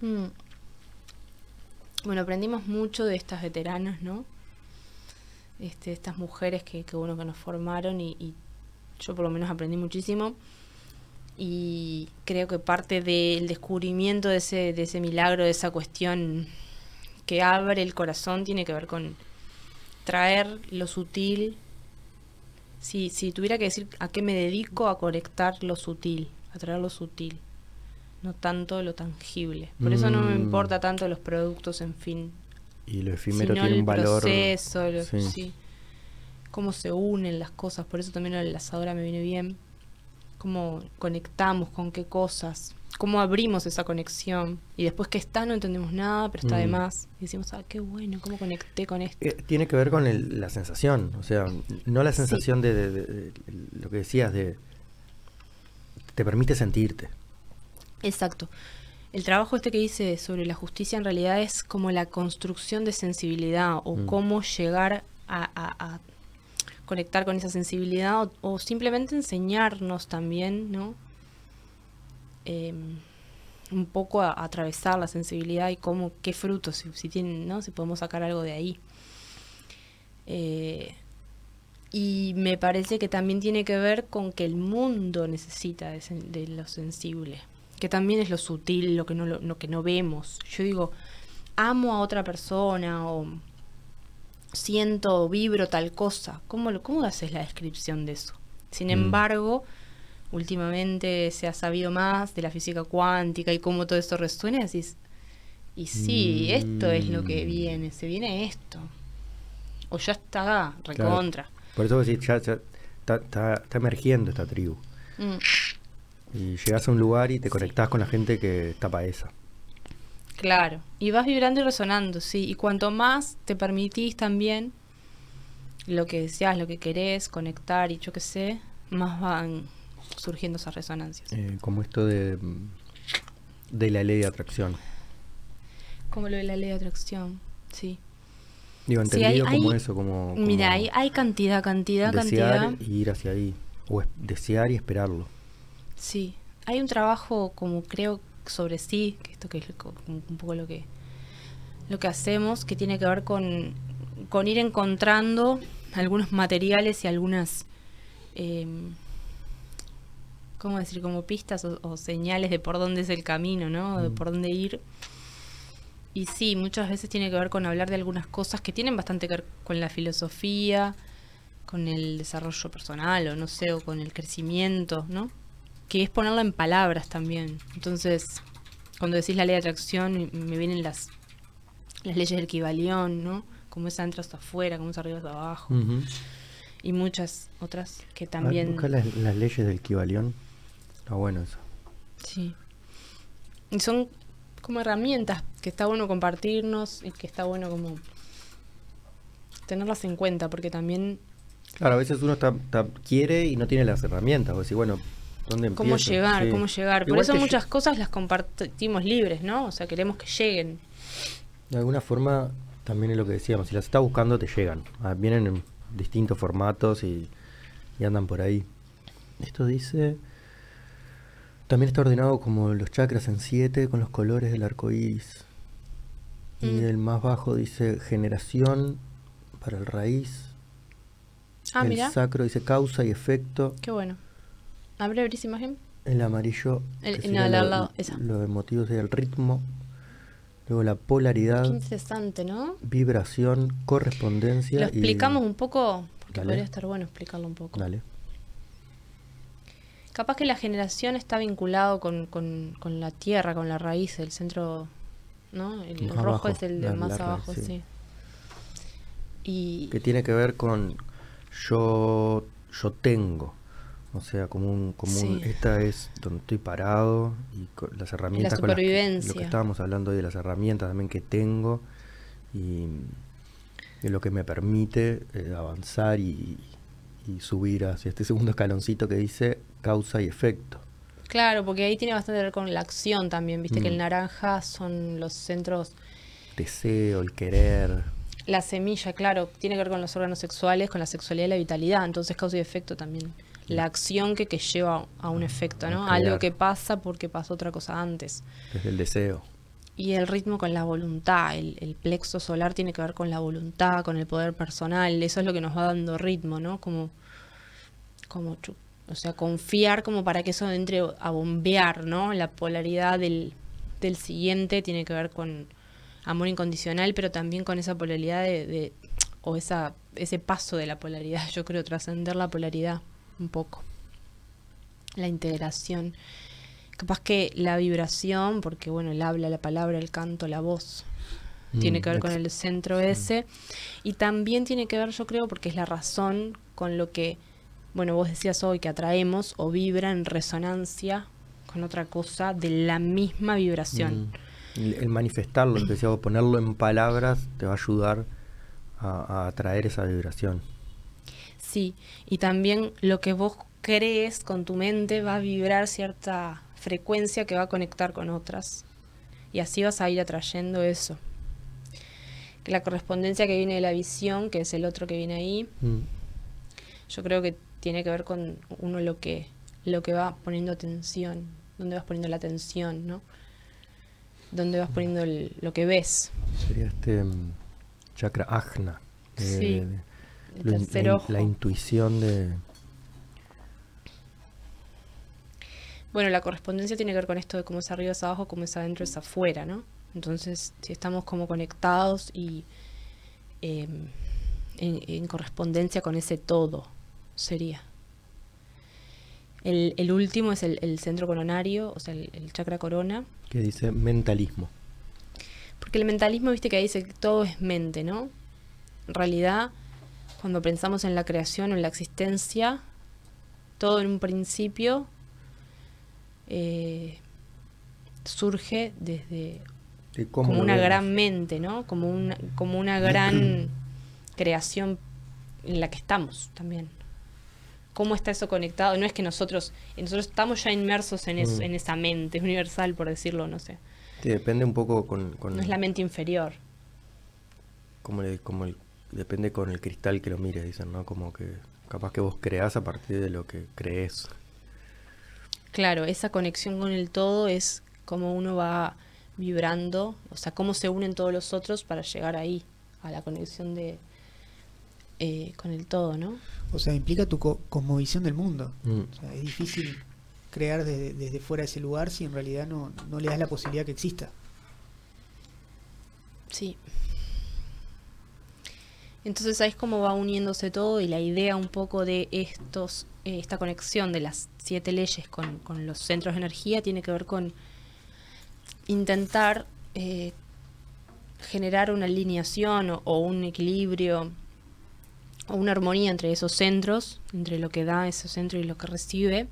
Mm. Bueno, aprendimos mucho de estas veteranas, ¿no? Este, estas mujeres que, que bueno que nos formaron y, y yo por lo menos aprendí muchísimo. Y creo que parte del descubrimiento de ese, de ese milagro, de esa cuestión que abre el corazón, tiene que ver con traer lo sutil. Si, si tuviera que decir a qué me dedico, a conectar lo sutil, a traer lo sutil, no tanto lo tangible. Por eso no me Mm. importa tanto los productos, en fin, Y lo efímero sino tiene el un valor. proceso, lo- sí. sí. cómo se unen las cosas, por eso también la enlazadora me viene bien, cómo conectamos con qué cosas, cómo abrimos esa conexión y después que está no entendemos nada, pero está de Mm. más y decimos, ah, qué bueno, cómo conecté con esto. Eh, tiene que ver con el- la sensación, o sea, no la Sí. sensación de, de- de- de lo que decías, de te permite sentirte. Exacto. El trabajo este que hice sobre la justicia en realidad es como la construcción de sensibilidad o Mm. cómo llegar a, a- a conectar con esa sensibilidad o, o simplemente enseñarnos también, ¿no? Em, un poco a, atravesar la sensibilidad y cómo, qué frutos, si, si tienen, ¿no? Si podemos sacar algo de ahí. Eh, y me parece que también tiene que ver con que el mundo necesita de, de lo sensible, que también es lo sutil, lo que no, lo, lo que no vemos. Yo digo, amo a otra persona o siento o vibro tal cosa. ¿Cómo, lo- ¿Cómo haces la descripción de eso? Sin Mm. embargo, últimamente se ha sabido más de la física cuántica y cómo todo esto resuena y decís, y sí, esto es lo que Mm. viene, se viene esto. O ya está, recontra. Por eso decís, ya, ya está, está- está emergiendo esta tribu. Mm, Y llegas a un lugar y te conectás con la gente que está para esa. claro. Y vas vibrando y resonando, sí. Y cuanto más te permitís también lo que deseas, lo que querés, conectar y yo qué sé, más van surgiendo esas resonancias. Eh, como esto de, de la ley de atracción. Como lo de la ley de atracción, sí. Digo, Sí, entendido hay- como hay- eso, como, como Mira, hay, hay cantidad, cantidad, desear cantidad. y ir hacia ahí. O es- desear y esperarlo. Sí, hay un trabajo como creo sobre sí, que esto que es un poco lo que lo que hacemos, que tiene que ver con, con ir encontrando algunos materiales y algunas, eh, ¿cómo decir? Como pistas o, o señales de por dónde es el camino, ¿no? De Mm. por dónde ir. Y sí, muchas veces tiene que ver con hablar de algunas cosas que tienen bastante que ver con la filosofía, con el desarrollo personal o no sé, o con el crecimiento, ¿no? Que es ponerlo en palabras también. Entonces, cuando decís la ley de atracción, me vienen las, las leyes del Kybalión, ¿no? Cómo es adentro hasta afuera, cómo es arriba hasta abajo. Y muchas otras que A ver, también... busca las, las leyes del Kibalión. Está bueno eso. Sí. Y son como herramientas que está bueno compartirnos y que está bueno como tenerlas en cuenta, porque también Claro, a veces uno está, está- quiere y no tiene las herramientas. O decir, bueno, cómo llegar, Sí. cómo llegar. Por eso muchas cosas las compartimos libres, ¿no? O sea, queremos que lleguen. De alguna forma, también es lo que decíamos, si las estás buscando te llegan. Ah, Vienen en distintos formatos y, y andan por ahí. Esto dice... También está ordenado como los chakras en siete con los colores del arco iris. Y Mm. el más bajo dice generación para el raíz. Ah, el mira, sacro dice causa y efecto. qué bueno. ¿Abre esa imagen? El amarillo, El- que no, sería al lo, lado, esa. lo emotivo sería el ritmo. Luego la Qué polaridad, interesante, ¿no? vibración, correspondencia. Lo y- explicamos un poco, porque Dale. podría estar bueno explicarlo un poco. Dale. Capaz que la generación está vinculado con, con, con la tierra, con la raíz, el centro, ¿no? El rojo es el de más raíz, abajo, sí. sí. Y Que tiene que ver con yo, yo tengo. O sea, como un, como un, esta es donde estoy parado y con las herramientas con las que- lo supervivencia. que estábamos hablando hoy de las herramientas también que tengo y de lo que me permite eh, avanzar y, y subir hacia este segundo escaloncito que dice causa y efecto. claro, porque ahí tiene bastante que ver con la acción también, viste que el Mm. naranja son los centros, Deseo, el querer. la semilla, claro, tiene que ver con los órganos sexuales, con la sexualidad y la vitalidad, entonces causa y efecto también. La acción que, que lleva a un efecto, ¿no? A Algo que pasa porque pasó otra cosa antes. Desde el deseo. Y el ritmo con la voluntad, el, el plexo solar tiene que ver con la voluntad, con el poder personal, eso es lo que nos va dando ritmo, ¿no? Como, como o sea, confiar como para que eso entre a bombear, ¿no? La polaridad del, del siguiente tiene que ver con amor incondicional, pero también con esa polaridad de, de- o esa, ese paso de la polaridad, [LAUGHS] yo creo, trascender la polaridad un poco. La integración. Capaz que la vibración, porque bueno, el habla, la palabra, el canto, la voz, tiene Mm, que ver con el centro ese. Y también tiene que ver, yo creo, porque es la razón con lo que, bueno, vos decías hoy que atraemos o vibra en resonancia con otra cosa de la misma vibración. Mm. El, el manifestarlo, vos, ponerlo en palabras te va a ayudar a, a atraer esa vibración. Sí, y también lo que vos crees con tu mente va a vibrar cierta frecuencia que va a conectar con otras. Y así vas a ir atrayendo eso. Que la correspondencia que viene de la visión, que es el otro que viene ahí, Mm. yo creo que tiene que ver con uno lo que, lo que va poniendo atención, dónde vas poniendo la atención, ¿no? donde vas poniendo el- lo que ves. Sería este mm, chakra ajna. Sí, de- El tercer la, in- ojo. la intuición de... Bueno, la correspondencia tiene que ver con esto de cómo es arriba es abajo, cómo es adentro es afuera, ¿no? Entonces, si estamos como conectados y eh, en, en correspondencia con ese todo, sería. El, el último es el, el centro coronario, o sea, el, el chakra corona. que dice mentalismo. Porque el mentalismo, viste que ahí dice que todo es mente, ¿no? En realidad, cuando pensamos en la creación o en la existencia, todo en un principio eh, surge desde De como una vemos. gran mente, ¿no? Como una, como una gran creación en la que estamos también. ¿Cómo está eso conectado? No es que nosotros, nosotros estamos ya inmersos en, eso, Mm. en esa mente universal, por decirlo, no sé. Sí, depende un poco con... con No es la mente inferior. como, como el- depende con el cristal que lo mires, dicen, ¿no? Como que capaz que vos creás a partir de lo que crees. Claro, esa conexión con el todo es como uno va vibrando, o sea, cómo se unen todos los otros para llegar ahí, a la conexión de eh, con el todo, ¿no? O sea, implica tu co- cosmovisión del mundo. Mm. O sea, es difícil crear desde, desde fuera de ese lugar si en realidad no, no le das la posibilidad que exista. Sí. Entonces ahí es como va uniéndose todo y la idea un poco de estos, eh, esta conexión de las siete leyes con, con los centros de energía tiene que ver con intentar eh, generar una alineación o, o un equilibrio o una armonía entre esos centros, entre lo que da ese centro y lo que recibe,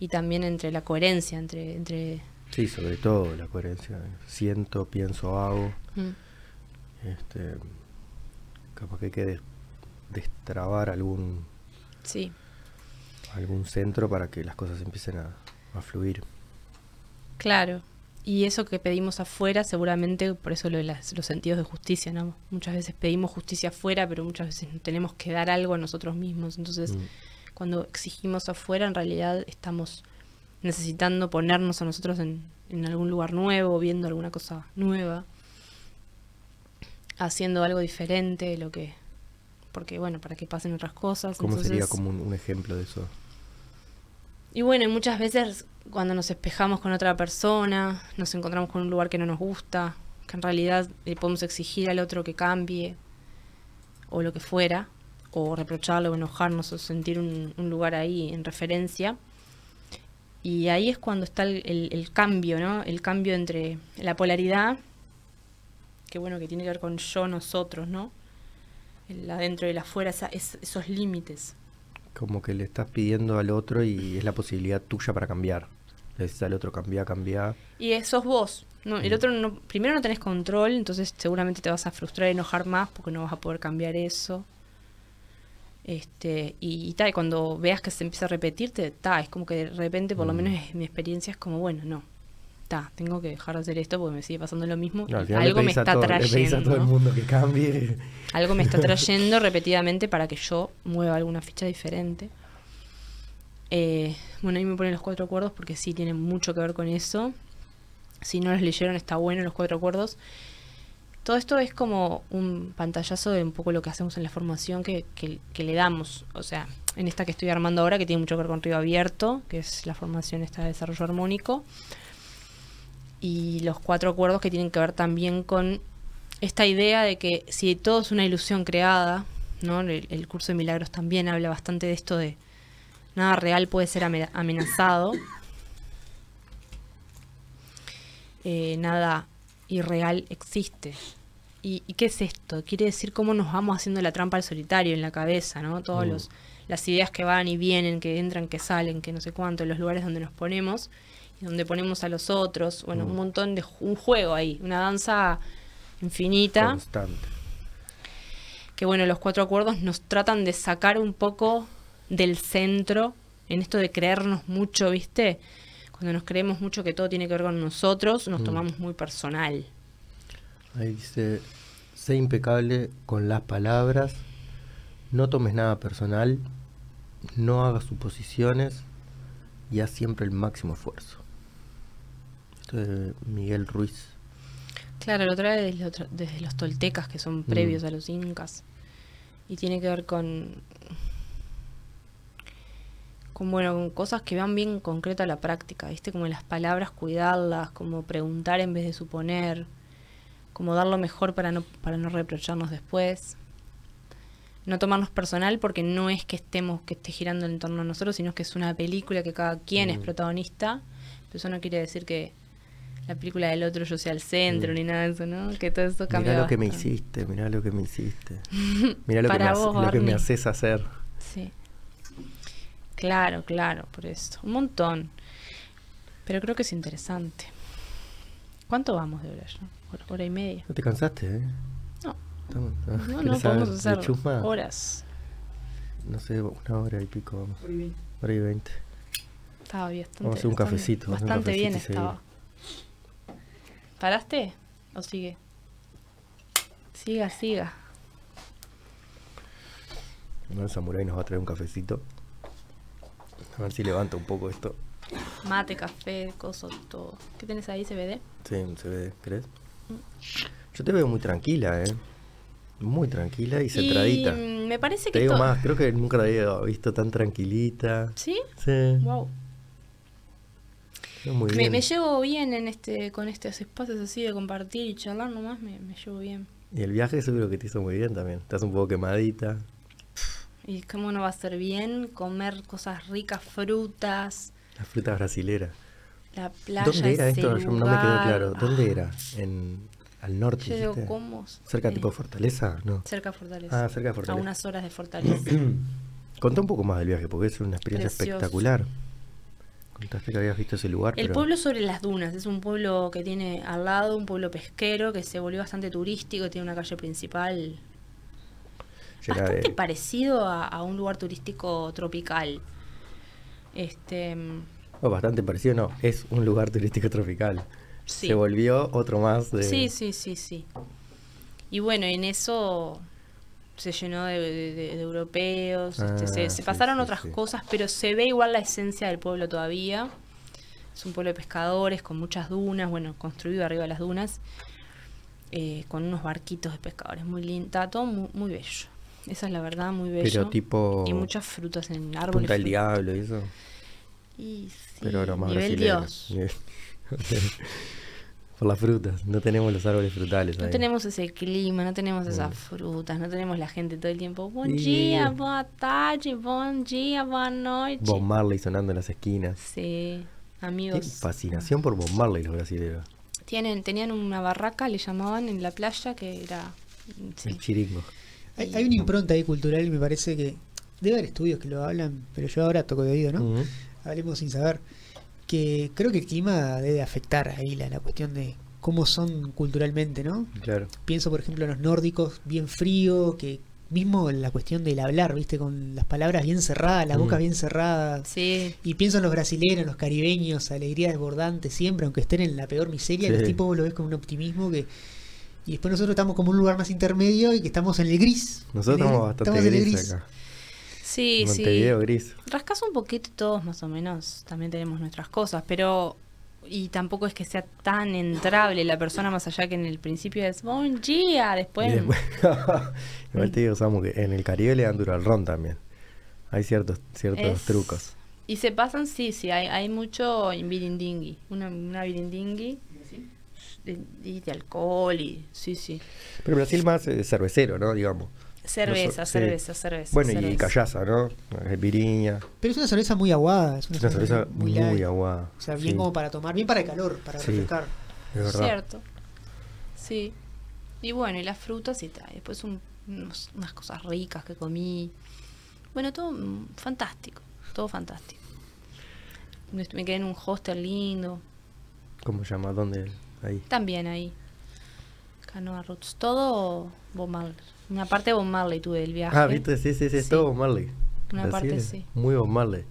y también entre la coherencia, entre... entre Sí, sobre todo la coherencia. Siento, pienso, hago. mm, Este, capaz que hay que des- destrabar algún, sí. algún centro para que las cosas empiecen a, a fluir. Claro. Y eso que pedimos afuera, seguramente, por eso lo de las- los sentidos de justicia, ¿no? Muchas veces pedimos justicia afuera, pero muchas veces tenemos que dar algo a nosotros mismos. Entonces, Mm. cuando exigimos afuera, en realidad estamos necesitando ponernos a nosotros en, en algún lugar nuevo, viendo alguna cosa nueva, haciendo algo diferente lo que... Porque, bueno, para que pasen otras cosas. ¿Cómo sería como un, un ejemplo de eso? y bueno, y muchas veces cuando nos espejamos con otra persona, nos encontramos con un lugar que no nos gusta, que en realidad le podemos exigir al otro que cambie, o lo que fuera, o reprocharlo, o enojarnos, o sentir un, un lugar ahí en referencia. Y ahí es cuando está el, el- el cambio, ¿no? El cambio entre la polaridad, que bueno, que tiene que ver con yo, nosotros, ¿no? El adentro y el afuera, esa- es- esos límites. Como que le estás pidiendo al otro y es la posibilidad tuya para cambiar. Le decís al otro, cambia, cambia. Y sos vos. No, el Mm. otro no, primero no tenés control, entonces seguramente te vas a frustrar y enojar más porque no vas a poder cambiar eso. Este, y, y tal, y cuando veas que se empieza a repetirte, ta, es como que de repente, por lo Mm. menos es- mi experiencia es como, bueno, no. Tengo que dejar de hacer esto porque me sigue pasando lo mismo. No, algo me está todo- a trayendo. todo el mundo que cambie. Algo me está [LAUGHS] trayendo repetidamente para que yo mueva alguna ficha diferente. Eh, bueno, ahí me ponen los cuatro acuerdos porque sí tienen mucho que ver con eso. Si no los leyeron, está bueno los cuatro acuerdos. Todo esto es como un pantallazo de un poco lo que hacemos en la formación que, que- que le damos. O sea, en esta que estoy armando ahora, que tiene mucho que ver con Río Abierto, que es la formación esta de desarrollo armónico. Y los cuatro acuerdos que tienen que ver también con esta idea de que si todo es una ilusión creada, ¿no? El, el curso de milagros también habla bastante de esto de nada real puede ser ame- amenazado, eh, nada irreal existe. ¿Y, y qué es esto? Quiere decir cómo nos vamos haciendo la trampa al solitario en la cabeza, ¿no? Todas Mm. los, las ideas que van y vienen, que entran, que salen, que no sé cuánto, los lugares donde nos ponemos donde ponemos a los otros, bueno, Mm. un montón de un juego ahí, una danza infinita Constante. que bueno, los cuatro acuerdos nos tratan de sacar un poco del centro, en esto de creernos mucho, ¿viste? Cuando nos creemos mucho que todo tiene que ver con nosotros, nos Mm. tomamos muy personal. Ahí dice, sé impecable con las palabras, no tomes nada personal, no hagas suposiciones y haz siempre el máximo esfuerzo. De Miguel Ruiz. Claro, lo trae desde, lo tra- desde los toltecas, que son previos a los incas. Y tiene que ver con. con, bueno, con cosas que van bien concreto a la práctica, ¿viste? Como las palabras, cuidarlas, como preguntar en vez de suponer, como dar lo mejor para no, para no reprocharnos después. No tomarnos personal porque no es que estemos, que esté girando en torno a nosotros, sino que es una película que cada quien es Mm. protagonista. Pero eso no quiere decir que la película del otro yo sea el centro Mm. ni nada de eso, ¿no? Que todo eso cambia. Mirá lo que me hiciste, mirá lo que me hiciste. [LAUGHS] Mirá lo, que me, Para hace- vos, lo que me Barney. haces hacer. Sí. Claro, claro, por eso. Un montón. Pero creo que es interesante. ¿Cuánto vamos de hora? Hora, hora y media. ¿No te cansaste, eh? No, Estamos- no, no, ¿Querés saber podemos de hacer chusma? horas. No sé, una hora y pico vamos. Hora y veinte. Estaba bien. Vamos a hacer un cafecito, vamos a hacer un Bastante bien estaba. ¿Paraste? ¿O sigue? Siga, siga. Bueno, el samurái nos va a traer un cafecito. A ver si levanta un poco esto. Mate, café, coso, todo. ¿Qué tenés ahí, CBD? Sí, se ve, ¿crees? Yo te veo muy tranquila, ¿eh? Muy tranquila y centradita. Y me parece que Te digo más, creo que nunca la había visto tan tranquilita. ¿Sí? Sí, Wow. Muy Me, bien. me llevo bien en este con estos espacios así de compartir y charlar nomás, me, me llevo bien. Y el viaje seguro que te hizo muy bien también. Estás un poco quemadita. Y cómo no va a ser bien comer cosas ricas, frutas, La fruta brasilera. la playa. ¿Dónde era ese esto? Yo no me quedó claro. ¿Dónde Ah, era? En, al norte, Yo digo, dijiste? ¿cómo? ¿Cerca Eh, tipo Fortaleza? No. Cerca de Fortaleza. Ah, cerca de Fortaleza. A unas horas de Fortaleza. [CLEARS THROAT] Contá un poco más del viaje, porque es una experiencia Precioso. espectacular. Contaste que habías visto ese lugar, El pero... pueblo sobre las dunas, es un pueblo que tiene al lado, un pueblo pesquero que se volvió bastante turístico, tiene una calle principal bastante de- parecido a, a un lugar turístico tropical. Este, mm, oh, bastante parecido, no. Es un lugar turístico tropical. sí. Se volvió otro más de... Sí, sí, sí, sí. Y bueno, en eso se llenó de, de- de- de europeos, este, Ah, se, se sí, pasaron sí, otras sí. cosas, pero se ve igual la esencia del pueblo todavía. Es un pueblo de pescadores con muchas dunas, bueno, construido arriba de las dunas, eh, con unos barquitos de pescadores, muy lindo, todo muy, muy bello. Esa es la verdad, muy bello. Pero tipo... Y muchas frutas en árboles. Punta del Diablo y eso. Y sí, pero nivel brasileños. Dios. [LAUGHS] Por las frutas. No tenemos los árboles frutales No ahí. tenemos ese clima, no tenemos esas frutas, no tenemos la gente todo el tiempo. Buen día, boa tarde, buen día, buena noche. Bob Marley sonando en las esquinas. Sí, Qué amigos. fascinación por Bob Marley los brasileños. Tienen, tenían una barraca, le llamaban en la playa, que era. sí. El chiringo. Hay, hay una impronta ahí cultural y me parece que debe haber estudios que lo hablan, pero yo ahora toco de oído, ¿no? Ujú. Hablemos sin saber. Que creo que el clima debe afectar ahí la, la cuestión de cómo son culturalmente, ¿no? Claro. Pienso, por ejemplo, en los nórdicos, bien frío, que mismo la cuestión del hablar, ¿viste? Con las palabras bien cerradas, la boca Mm. bien cerrada. Sí, Y pienso en los brasileños, los caribeños, alegría desbordante siempre, aunque estén en la peor miseria, Sí. los tipos lo ves con un optimismo que... Y después nosotros estamos como un lugar más intermedio y que estamos en el gris. Nosotros En el- estamos bastante en el gris, acá. Sí, sí. Montevideo gris. Rascas un poquito y todos más o menos también tenemos nuestras cosas, pero y tampoco es que sea tan entrable la persona más allá que en el principio es buen día, después después- [LAUGHS] Igual te digo, Samu, que en el Caribe le dan duro al ron también. Hay ciertos, ciertos Es- trucos. y se pasan, sí, sí, hay, hay mucho birindingui, una, una birindingui de, y de alcohol y sí, sí. Pero Brasil más eh, cervecero, ¿no? Digamos. Cerveza, sí. cerveza, cerveza. Bueno, y cerveza. callaza, ¿no? Piriña. Pero es una cerveza muy aguada. Es una, Es una cerveza muy, aguada. O sea, bien Sí, como para tomar, bien para el calor, para Sí. refrescar. Es verdad. Cierto. Sí. Y bueno, y las frutas y tal. Después un- unos- unas cosas ricas que comí. Bueno, todo fantástico. Todo fantástico. Me me quedé en un hostel lindo. ¿Cómo se llama? ¿Dónde? Ahí. También ahí. Canoa Roots. Todo Bob Marley. Una parte de Bob Marley tuve del viaje. Ah, viste, sí, sí, sí, es Sí. todo Bob Marley. Una Así parte es, sí. Muy Bob Marley.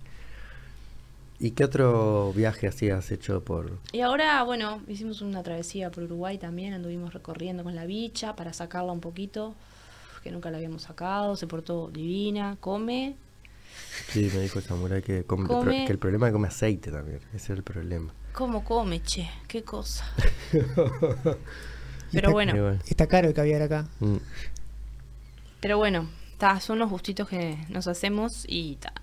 ¿Y qué otro viaje así has hecho por...? Y ahora, bueno, hicimos una travesía por Uruguay también, anduvimos recorriendo con la bicha para sacarla un poquito, que nunca la habíamos sacado, se portó divina, come. Sí, me dijo el samurái que, come- Come- que el problema es que come aceite también. Ese es el problema. ¿Cómo come, che? ¿Qué cosa? [LAUGHS] Pero está- bueno, Está caro el caviar acá. mm, pero bueno, ta, son los gustitos que nos hacemos y ta.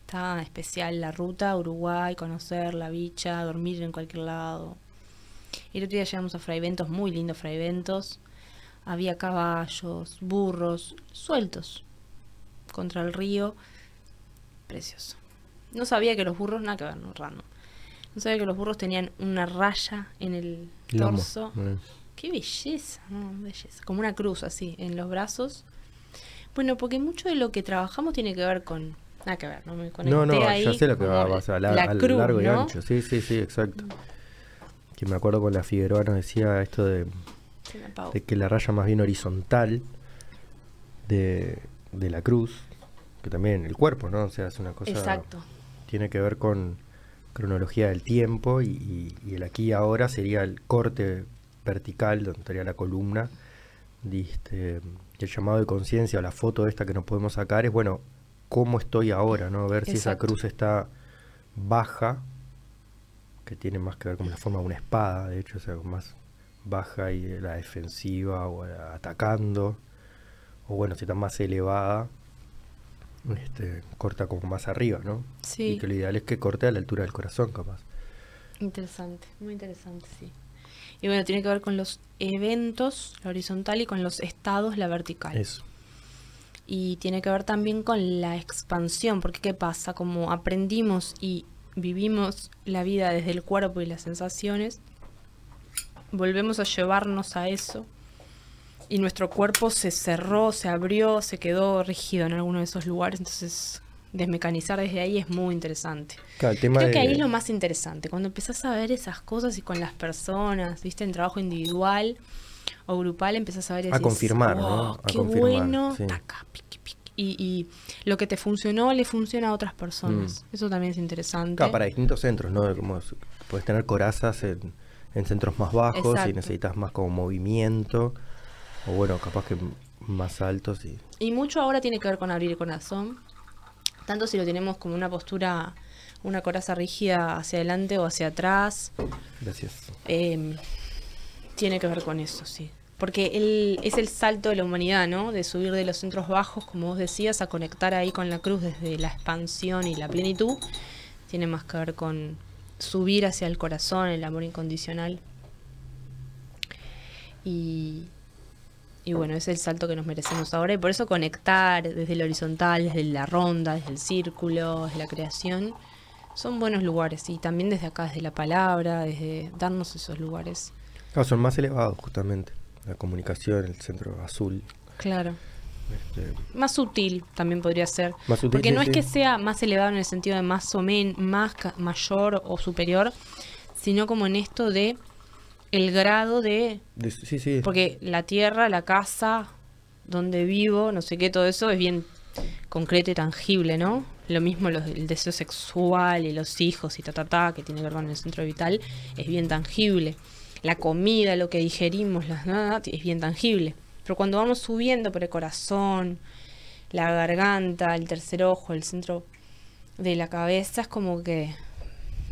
Está especial la ruta, Uruguay, conocer la bicha, dormir en cualquier lado. Y el otro día llegamos a Fraiventos, muy lindos Fraiventos. Había caballos, burros, sueltos contra el río. Precioso. No sabía que los burros, nada que ver, no, random. No sabía que los burros tenían una raya en el torso. Qué belleza, ¿no? Belleza. Como una cruz así, en los brazos. Bueno, porque mucho de lo que trabajamos tiene que ver con... Nada que ver, no me conecté No, no, ahí ya sé lo que va, a a la- la al cruz, largo y ¿no? ancho. Sí, sí, sí, exacto. Que me acuerdo con la Figueroa nos decía esto de, de que la raya más bien horizontal de, de la cruz, que también el cuerpo, ¿no? O sea, es una cosa... Exacto. Tiene que ver con cronología del tiempo y, y- y el aquí y ahora sería el corte vertical donde estaría la columna. Diste, el llamado de conciencia o la foto esta que nos podemos sacar es, bueno, cómo estoy ahora, ¿no? Ver si esa cruz está baja, que tiene más que ver con la forma de una espada, de hecho, o sea, más baja y la defensiva o atacando, o bueno, si está más elevada, este, corta como más arriba, ¿no? Sí. Y que lo ideal es que corte a la altura del corazón, capaz. Interesante, muy interesante, sí. Y bueno, tiene que ver con los eventos, la horizontal, y con los estados, la vertical. Eso. Y tiene que ver también con la expansión, porque ¿qué pasa? Como aprendimos y vivimos la vida desde el cuerpo y las sensaciones, volvemos a llevarnos a eso y nuestro cuerpo se cerró, se abrió, se quedó rígido en alguno de esos lugares, entonces desmecanizar desde ahí es muy interesante. Claro, Creo de- que ahí es lo más interesante, cuando empezás a ver esas cosas y con las personas, viste, en trabajo individual o grupal, empezás a ver y A decís, confirmar, ¿no? "Wow, A qué confirmar, bueno, sí. taca, piqui, piqui". Y, y lo que te funcionó le funciona a otras personas. Eso también es interesante. Mm. Claro, para distintos centros, ¿no? Como puedes tener corazas en, en centros más bajos y Exacto. necesitas más como movimiento, o bueno, capaz que más altos y... Y mucho ahora tiene que ver con abrir el corazón. Tanto si lo tenemos como una postura, una coraza rígida hacia adelante o hacia atrás. Gracias. Eh, tiene que ver con eso, sí. Porque el, es el salto de la humanidad, ¿no? De subir de los centros bajos, como vos decías, a conectar ahí con la cruz desde la expansión y la plenitud. Tiene más que ver con subir hacia el corazón, el amor incondicional. Y, y bueno, es el salto que nos merecemos ahora. Y por eso conectar desde el horizontal, desde la ronda, desde el círculo, desde la creación, son buenos lugares. Y también desde acá, desde la palabra, desde darnos esos lugares. Claro, son más elevados justamente. La comunicación, el centro azul. Claro. este, Más sutil también podría ser. Más sutil, Porque no es que sea más elevado en el sentido de más o menos, más mayor o superior, sino como en esto de el grado de de- sí, sí. Porque la tierra, la casa, donde vivo, no sé qué, todo eso es bien concreto y tangible, ¿no? Lo mismo los, el deseo sexual y los hijos y ta, ta, ta, que tiene que ver con el centro vital, es bien tangible. La comida, lo que digerimos, las, nada, es bien tangible. Pero cuando vamos subiendo por el corazón, la garganta, el tercer ojo, el centro de la cabeza, es como que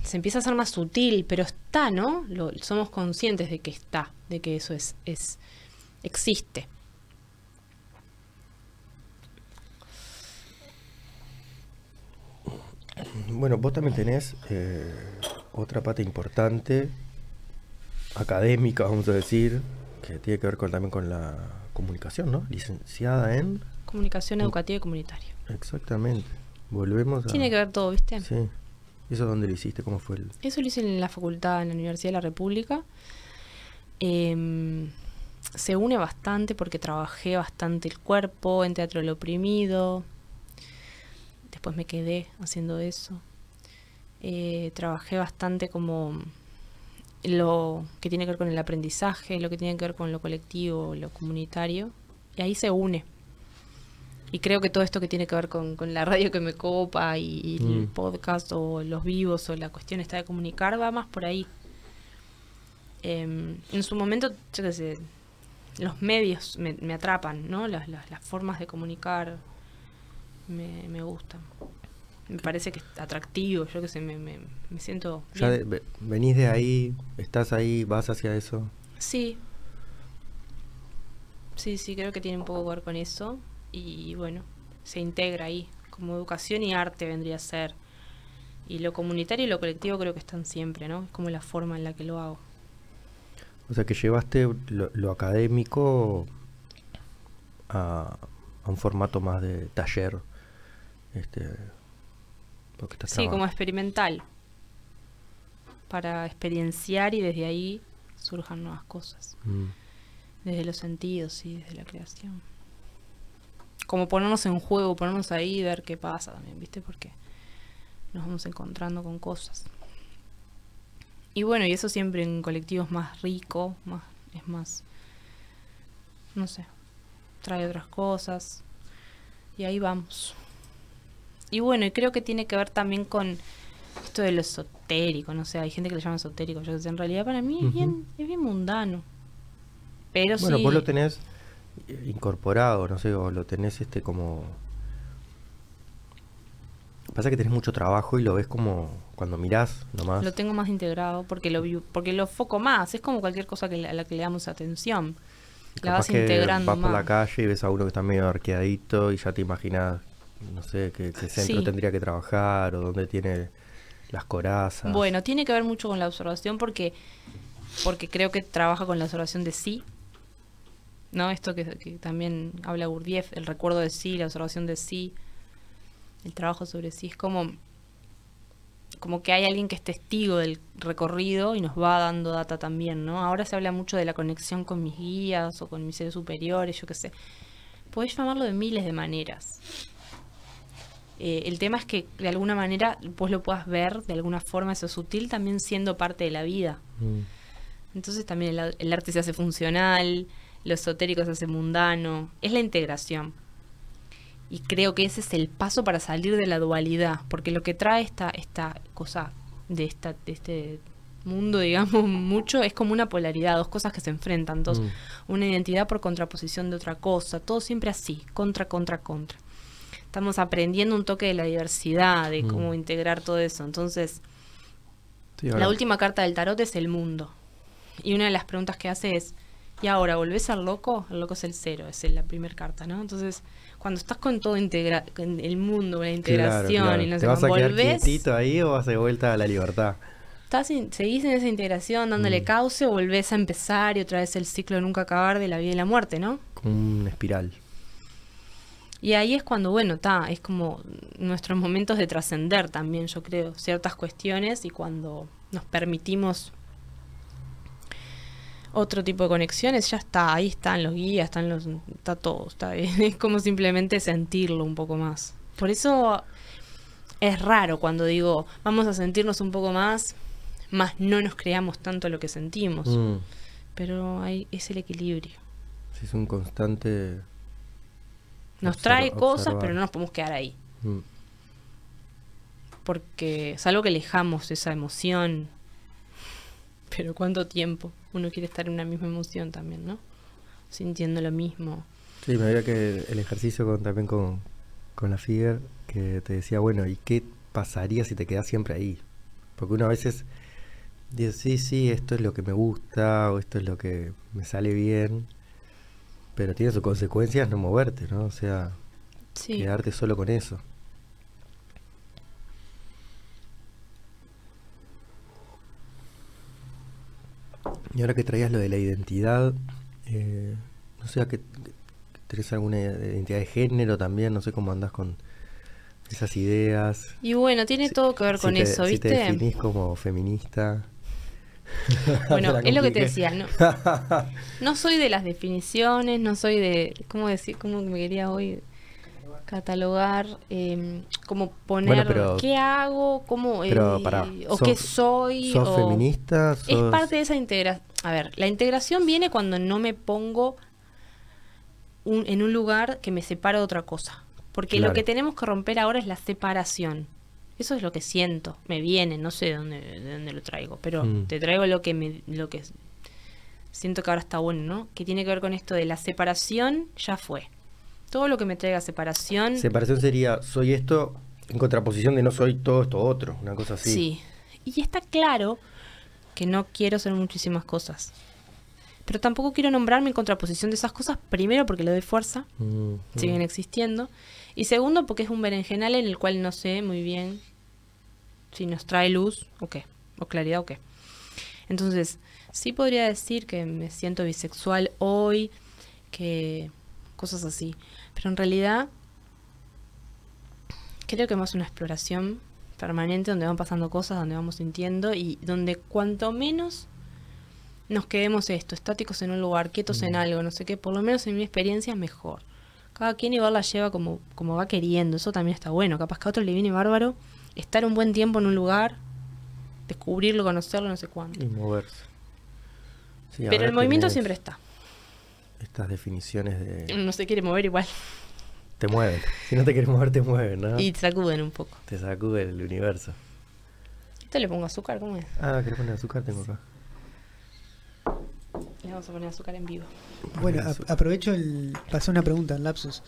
se empieza a ser más sutil, pero está, ¿no? Lo, somos conscientes de que está, de que eso es, es existe. Bueno, vos también tenés eh, otra pata importante, académica, vamos a decir, que tiene que ver con, también con la comunicación, ¿no? Licenciada en... Comunicación educativa y comunitaria. Exactamente. Volvemos a... Tiene que ver todo, ¿viste? Sí. ¿Y eso dónde lo hiciste? ¿Cómo fue el...? Eso lo hice en la facultad, en la Universidad de la República. Em, se une bastante porque trabajé bastante el cuerpo en teatro del oprimido. Después me quedé haciendo eso. Eh, trabajé bastante como lo que tiene que ver con el aprendizaje, lo que tiene que ver con lo colectivo, lo comunitario. Y ahí se une. Y creo que todo esto que tiene que ver con, con la radio que me copa y, y el Mm. podcast o los vivos o la cuestión está de comunicar va más por ahí. Em, en su momento, yo qué sé, los medios me, me atrapan, ¿no? Las, las, las formas de comunicar me, me gusta. Me parece que es atractivo, yo que sé, me, me, me siento... Ya bien. de- ve- venís de ahí, estás ahí, vas hacia eso. Sí. Sí, sí, creo que tiene un poco que ver con eso. Y bueno, se integra ahí. Como educación y arte vendría a ser. Y lo comunitario y lo colectivo creo que están siempre, ¿no? Es como la forma en la que lo hago. O sea que llevaste lo, lo académico a, a un formato más de taller. Este, porque estás Sí, traba- como experimental. Para experienciar y desde ahí surjan nuevas cosas. Mm. Desde los sentidos y desde la creación. Como ponernos en juego, ponernos ahí y ver qué pasa también, ¿viste? Porque nos vamos encontrando con cosas. Y bueno, y eso siempre en colectivos más rico, más, es más, no sé, trae otras cosas. Y ahí vamos. Y bueno, y creo que tiene que ver también con esto de lo esotérico, no sé, hay gente que le llama esotérico, yo sé, en realidad para mí es bien, es bien mundano. Pero Bueno, sí, vos lo tenés incorporado, no sé, o lo tenés este como... Pasa que tenés mucho trabajo y lo ves como cuando mirás nomás. lo tengo más integrado porque lo vi- porque lo foco más, es como cualquier cosa que a la que le damos atención. La vas que integrando vas por más. la calle y ves a uno que está medio arqueadito y ya te imaginas, no sé, qué, qué centro Sí. tendría que trabajar o dónde tiene las corazas. Bueno, tiene que ver mucho con la observación porque porque creo que trabaja con la observación de sí. ¿No? Esto que, que también habla Gurdjieff, el recuerdo de sí, la observación de sí, el trabajo sobre sí. Es como, como que hay alguien que es testigo del recorrido y nos va dando data también, ¿no? Ahora se habla mucho de la conexión con mis guías o con mis seres superiores, yo qué sé. Podés llamarlo de miles de maneras. Eh, el tema es que de alguna manera vos lo puedas ver de alguna forma, eso sutil, también siendo parte de la vida. Mm. Entonces también el, el arte se hace funcional, lo esotérico se hace mundano, es la integración. Y creo que ese es el paso para salir de la dualidad, porque lo que trae esta, esta cosa de, esta, de este mundo, digamos, [LAUGHS] mucho, es como una polaridad, dos cosas que se enfrentan, entonces Mm. una identidad por contraposición de otra cosa, todo siempre así, contra, contra, contra. Estamos aprendiendo un toque de la diversidad, de Mm. cómo integrar todo eso. Entonces, Sí, la última carta del tarot es el mundo. Y una de las preguntas que hace es, ¿y ahora volvés al loco? El loco es el cero, es la primera carta, ¿no? Entonces, cuando estás con todo integra con el mundo, la integración claro. y no ¿Te sé vas cómo, a quedar volvés, ahí o vas de vuelta a la libertad? estás in- seguís en esa integración dándole Mm. cauce o volvés a empezar y otra vez el ciclo de nunca acabar de la vida y la muerte, ¿no? Como una espiral. Y ahí es cuando, bueno, está, es como nuestros momentos de trascender también, yo creo, ciertas cuestiones y cuando nos permitimos otro tipo de conexiones, ya está, ahí están los guías, están los, está todo, está bien. [LAUGHS] Es como simplemente sentirlo un poco más. Por eso es raro cuando digo, vamos a sentirnos un poco más, más no nos creamos tanto lo que sentimos. Mm. Pero ahí es el equilibrio. Sí, es un constante... Nos Observa- trae cosas, observar. pero no nos podemos quedar ahí. Mm. porque salvo que alejamos esa emoción, [LAUGHS] pero cuánto tiempo uno quiere estar en una misma emoción también, ¿no? Sintiendo lo mismo. Sí, me veía que el ejercicio con, también con, con la Figuer, que te decía, bueno, ¿y qué pasaría si te quedas siempre ahí? Porque uno a veces dice, sí, sí, esto es lo que me gusta, o esto es lo que me sale bien, pero tiene sus consecuencias no moverte, ¿no? O sea, Sí. quedarte solo con eso. Y ahora que traías lo de la identidad, eh, no sé, ¿a qué, ¿tenés alguna identidad de género también? No sé cómo andás con esas ideas. Y bueno, tiene Si- todo que ver si con te- eso, Si te ¿viste? definís como feminista. [LAUGHS] bueno, es lo que te decía, no, [LAUGHS] no soy de las definiciones, no soy de, ¿cómo decir? ¿Cómo me quería hoy catalogar? Eh, como poner, Bueno, pero- ¿qué hago? ¿Cómo? Eh, pará, ¿O qué soy? ¿Sos o- feminista? Es parte de esa integración. A ver, la integración viene cuando no me pongo un- en un lugar que me separa de otra cosa. Porque Claro. lo que tenemos que romper ahora es la separación. Eso es lo que siento. Me viene, no sé de dónde, de dónde lo traigo, pero Mm. te traigo lo que me, lo que siento que ahora está bueno, ¿no? Que tiene que ver con esto de la separación, ya fue. Todo lo que me traiga separación. Separación sería, soy esto en contraposición de no soy todo esto otro, una cosa así. Sí. Y está claro que no quiero ser muchísimas cosas. Pero tampoco quiero nombrarme en contraposición de esas cosas, primero porque le doy fuerza, Mm, siguen existiendo. Y segundo porque es un berenjenal en el cual no sé muy bien si nos trae luz o qué, o claridad o qué. Entonces, sí podría decir que me siento bisexual hoy, que cosas así. Pero en realidad creo que más una exploración permanente donde van pasando cosas, donde vamos sintiendo y donde cuanto menos nos quedemos esto, estáticos en un lugar, quietos en algo, no sé qué, por lo menos en mi experiencia mejor. Cada quien igual la lleva como, como va queriendo, eso también está bueno. Capaz que a otro le viene bárbaro estar un buen tiempo en un lugar, descubrirlo, conocerlo, no sé cuándo. Y moverse. Sí, Pero el movimiento siempre está. Estas definiciones de... No se quiere mover igual. Te mueven. Si no te quieres mover, te mueven, ¿no? Y sacuden un poco. Te sacude el universo. Esto le pongo azúcar, ¿cómo es? Ah, ¿querés poner azúcar? Tengo acá. Le vamos a poner azúcar en vivo. Bueno, a- aprovecho el. Pasó una pregunta en lapsus.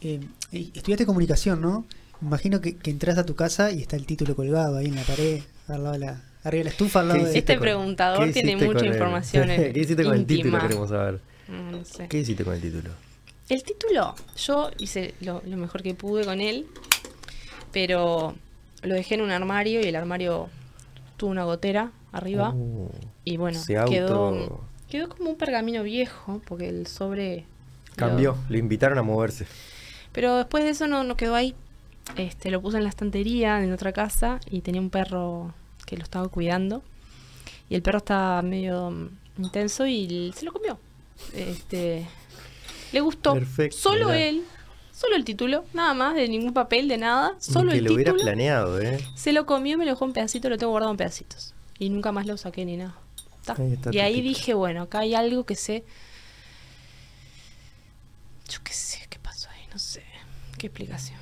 Eh, eh, estudiaste comunicación, ¿no? Imagino que, que entras a tu casa y está el título colgado ahí en la pared, al lado de la, arriba de la estufa, al lado ¿Qué de. hiciste Este preguntador tiene mucha información [LAUGHS] ¿Qué hiciste con el título? Queremos saber. No sé. ¿Qué hiciste con el título? El título, yo hice lo, lo mejor que pude con él, pero lo dejé en un armario y el armario tuvo una gotera arriba Oh, y bueno, se quedó, auto- quedó como un pergamino viejo porque el sobre... lo- Cambió. Le invitaron a moverse. pero después de eso no, no quedó ahí. Este, lo puse en la estantería en otra casa y tenía un perro que lo estaba cuidando y el perro estaba medio intenso y se lo comió. Este, le gustó. Perfecto, Solo mirá. él, solo el título, nada más, de ningún papel, de nada, solo que el lo hubiera título. planeado, ¿eh? Se lo comió, me lo dejó en pedacitos, lo tengo guardado en pedacitos. Y nunca más lo saqué ni nada. Ta. Ahí está y ahí título. dije, bueno, acá hay algo que sé. Yo qué sé, qué pasó ahí, no sé. ¿Qué explicación?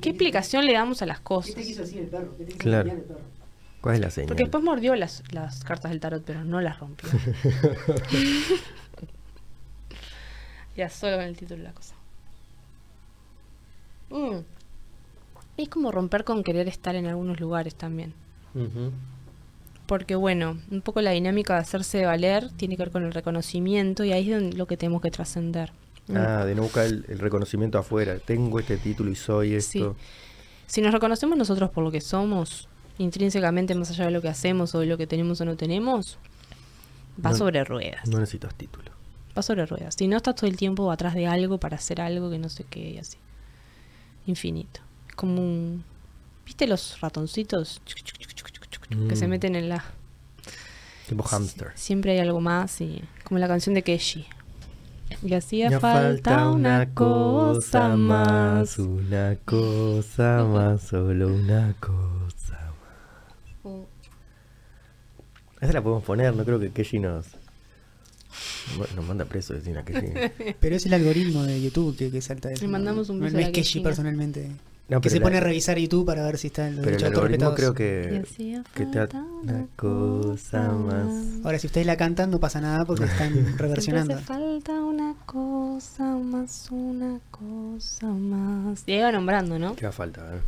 ¿Qué explicación le damos a las cosas? así el perro? ¿Qué te quiso Claro. enseñar el perro? ¿Cuál es la señal? Porque después mordió las, las cartas del tarot, pero no las rompió. [LAUGHS] ya solo con el título la cosa. Mm. Es como romper con querer estar en algunos lugares también. Porque bueno, un poco la dinámica de hacerse valer tiene que ver con el reconocimiento y ahí es donde- lo que tenemos que trascender. Ah, de no buscar el, el reconocimiento afuera. Tengo este título y soy esto. Si nos reconocemos nosotros por lo que somos, intrínsecamente más allá de lo que hacemos o de lo que tenemos o no tenemos, va No- sobre ruedas. No necesitas título. Va sobre ruedas. Si no estás todo el tiempo atrás de algo para hacer algo que no sé qué y así. Infinito. Es como un... ¿Viste los ratoncitos? Que se Mm. meten en la... Tipo hamster. Siempre hay algo más y... Como la canción de Keshi. Y hacía falta una cosa más. una cosa más, solo una cosa más. Esa la podemos poner, no creo que Keshi nos. Bueno, nos manda preso decir a Keshi. Pero es el algoritmo de YouTube que, que salta eso. Le mandamos un No- beso No a es Keshi personalmente. No, que se la- pone a revisar YouTube para ver si están los Pero el algoritmo creo que, te da falta una cosa más. Ahora, si ustedes la cantan, no pasa nada porque [LAUGHS] están Siempre reversionando. hace falta una cosa más, una cosa más. Y ahí va nombrando, ¿no? ¿Qué va a falta? eh?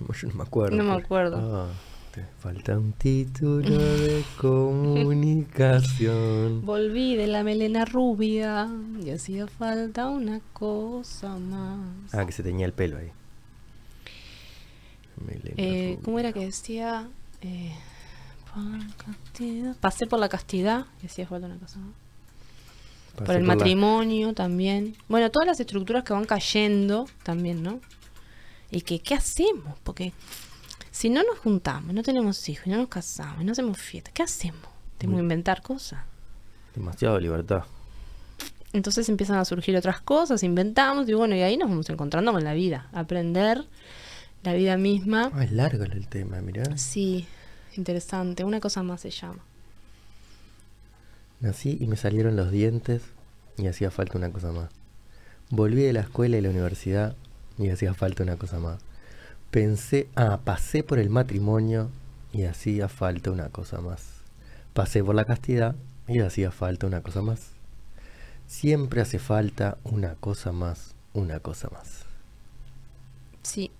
No, Yo no me acuerdo. No me pero- acuerdo. Ah, te falta un título de [LAUGHS] comunicación. Volví de la melena rubia y hacía falta una cosa más. Ah, que se teñía el pelo ahí. Melena Eh. ¿Cómo era que decía? Eh, por. Pasé por la castidad y hacía falta una cosa más. Pasé por el matrimonio también. Bueno, todas las estructuras que van cayendo también, ¿no? Y que, ¿qué hacemos? Porque si no nos juntamos, no tenemos hijos, no nos casamos, no hacemos fiesta, ¿qué hacemos? Tenemos que Muy- inventar cosas. Demasiado libertad. Entonces empiezan a surgir otras cosas, inventamos y bueno, y ahí nos vamos encontrando con la vida. Aprender la vida misma. Ah, es largo el tema, mirá. Sí, interesante. Una cosa más se llama. Nací y me salieron los dientes y hacía falta una cosa más. Volví de la escuela y la universidad y hacía falta una cosa más. Pensé, ah, pasé por el matrimonio y hacía falta una cosa más. Pasé por la castidad y hacía falta una cosa más. Siempre hace falta una cosa más, una cosa más. Sí.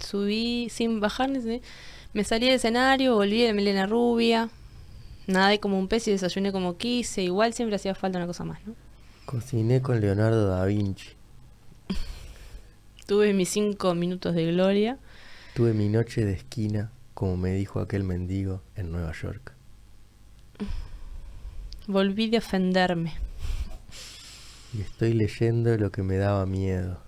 Subí sin bajarme. Me salí del escenario, volví de melena rubia. Nadé como un pez y desayuné como quise. Igual siempre hacía falta una cosa más, ¿no? Cociné con Leonardo da Vinci. Tuve mis cinco minutos de gloria. Tuve mi noche de esquina, como me dijo aquel mendigo en Nueva York. Volví de ofenderme. Y estoy leyendo lo que me daba miedo.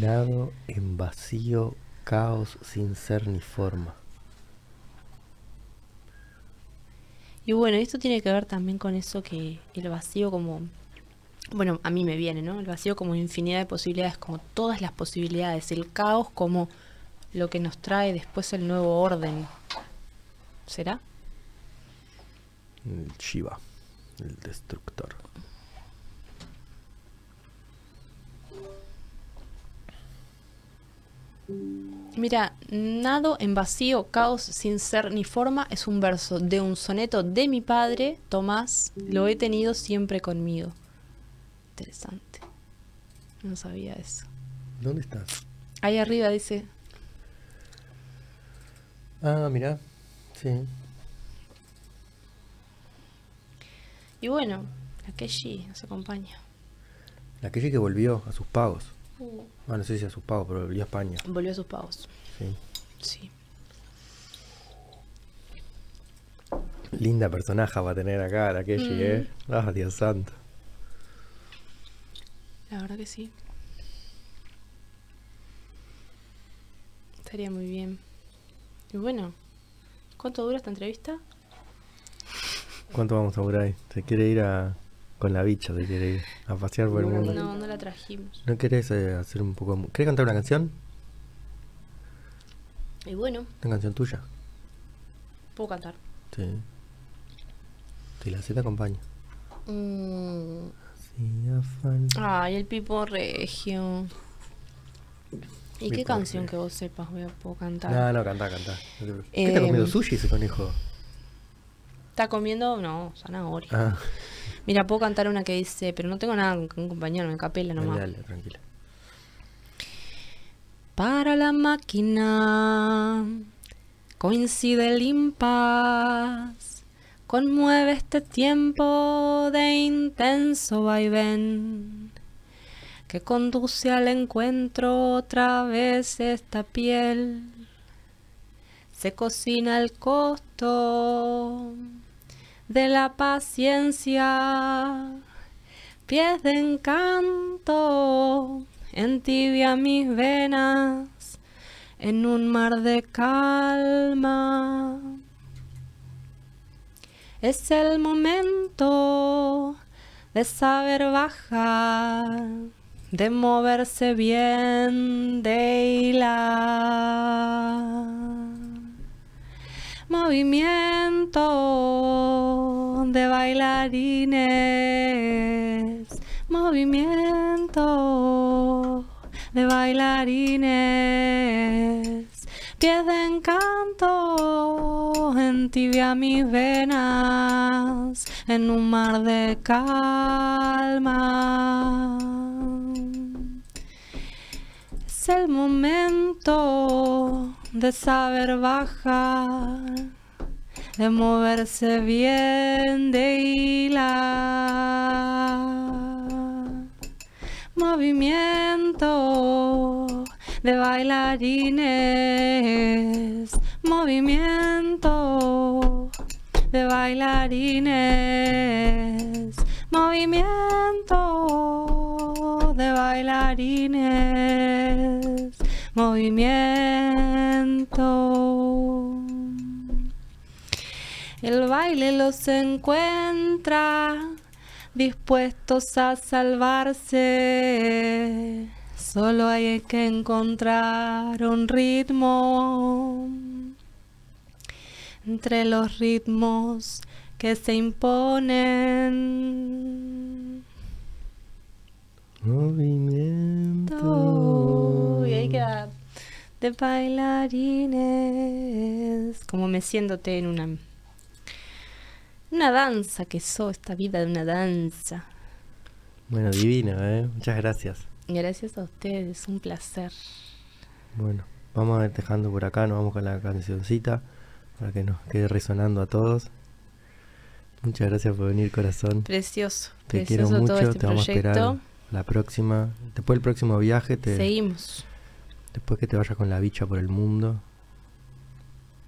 Nado en vacío, caos sin ser ni forma. Y bueno, esto tiene que ver también con eso que el vacío como... Bueno, a mí me viene, ¿no? El vacío como infinidad de posibilidades, como todas las posibilidades. El caos como lo que nos trae después el nuevo orden. ¿Será? El Shiva, el destructor. Mira, nado en vacío, caos sin ser ni forma es un verso de un soneto de mi padre, Tomás, lo he tenido siempre conmigo. Interesante. No sabía eso. ¿Dónde estás? Ahí arriba dice, Ah, mira. Sí. y bueno, la Keshi nos acompaña. La que que volvió a sus pagos. Ah, no sé si a sus pagos, pero volvió a España. Volvió a sus pagos. Sí. Sí. Linda personaje va a tener acá la que Mm. ¿eh? Ah, Dios santo. La verdad que sí. Estaría muy bien. Y bueno, ¿cuánto dura esta entrevista? ¿Cuánto vamos a durar ahí? Se quiere ir a... Con la bicha, se quiere ir a pasear por el mundo. No, no la trajimos. ¿No querés eh, hacer un poco... de ¿Querés cantar una canción? Y bueno, ¿Una canción tuya? puedo cantar. Sí. Si la sé te acompaño. Mm. Hacía falta- Ay, el Pipo Regio. ¿Y qué canción Regio. que vos sepas voy a puedo cantar? No, no, cantá, cantá. ¿Qué Eh, está comiendo sushi ese conejo? ¿Está comiendo? No, zanahoria. Ah, Mira, puedo cantar una que dice, pero no tengo nada con que acompañarme, capela dale, nomás. dale, tranquila. Para la máquina coincide el impas, conmueve este tiempo de intenso vaivén que conduce al encuentro otra vez esta piel. Se cocina el costo de la paciencia, pies de encanto, entibia mis venas en un mar de calma. Es el momento de saber bajar, de moverse bien, de hilar. Movimiento de bailarines, movimiento de bailarines, pies de encanto entibia mis venas en un mar de calma. Es el momento de saber bajar, de moverse bien, de hilar. Movimiento de bailarines, movimiento de bailarines, movimiento de bailarines, movimiento. El baile los encuentra dispuestos a salvarse. Solo hay que encontrar un ritmo entre los ritmos que se imponen. Movimiento. Y ahí queda de bailarines. Como meciéndote en una. Una danza que sos, esta vida de una danza. Bueno, divino, ¿eh? Muchas gracias. Gracias a ustedes, un placer. Bueno, vamos a ir dejando por acá, nos vamos con la cancioncita para que nos quede resonando a todos. Muchas gracias por venir, corazón. Precioso. Te quiero todo mucho, este te vamos a esperar proyecto. la próxima. Después del próximo viaje, te, Seguimos. después que te vayas con la bicha por el mundo.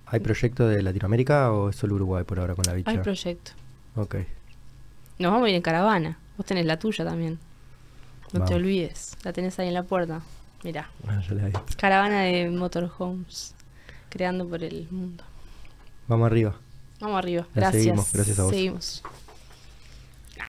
¿Hay proyecto de Latinoamérica o es solo Uruguay por ahora con la bicha? Hay proyecto. ok. Nos vamos a ir en caravana. Vos tenés la tuya también. No Vamos. te olvides. La tenés ahí en la puerta. Mirá. Ah, ya la. Caravana de motorhomes. Creando por el mundo. Vamos arriba. Vamos arriba. La Gracias. seguimos, gracias a vos. Seguimos.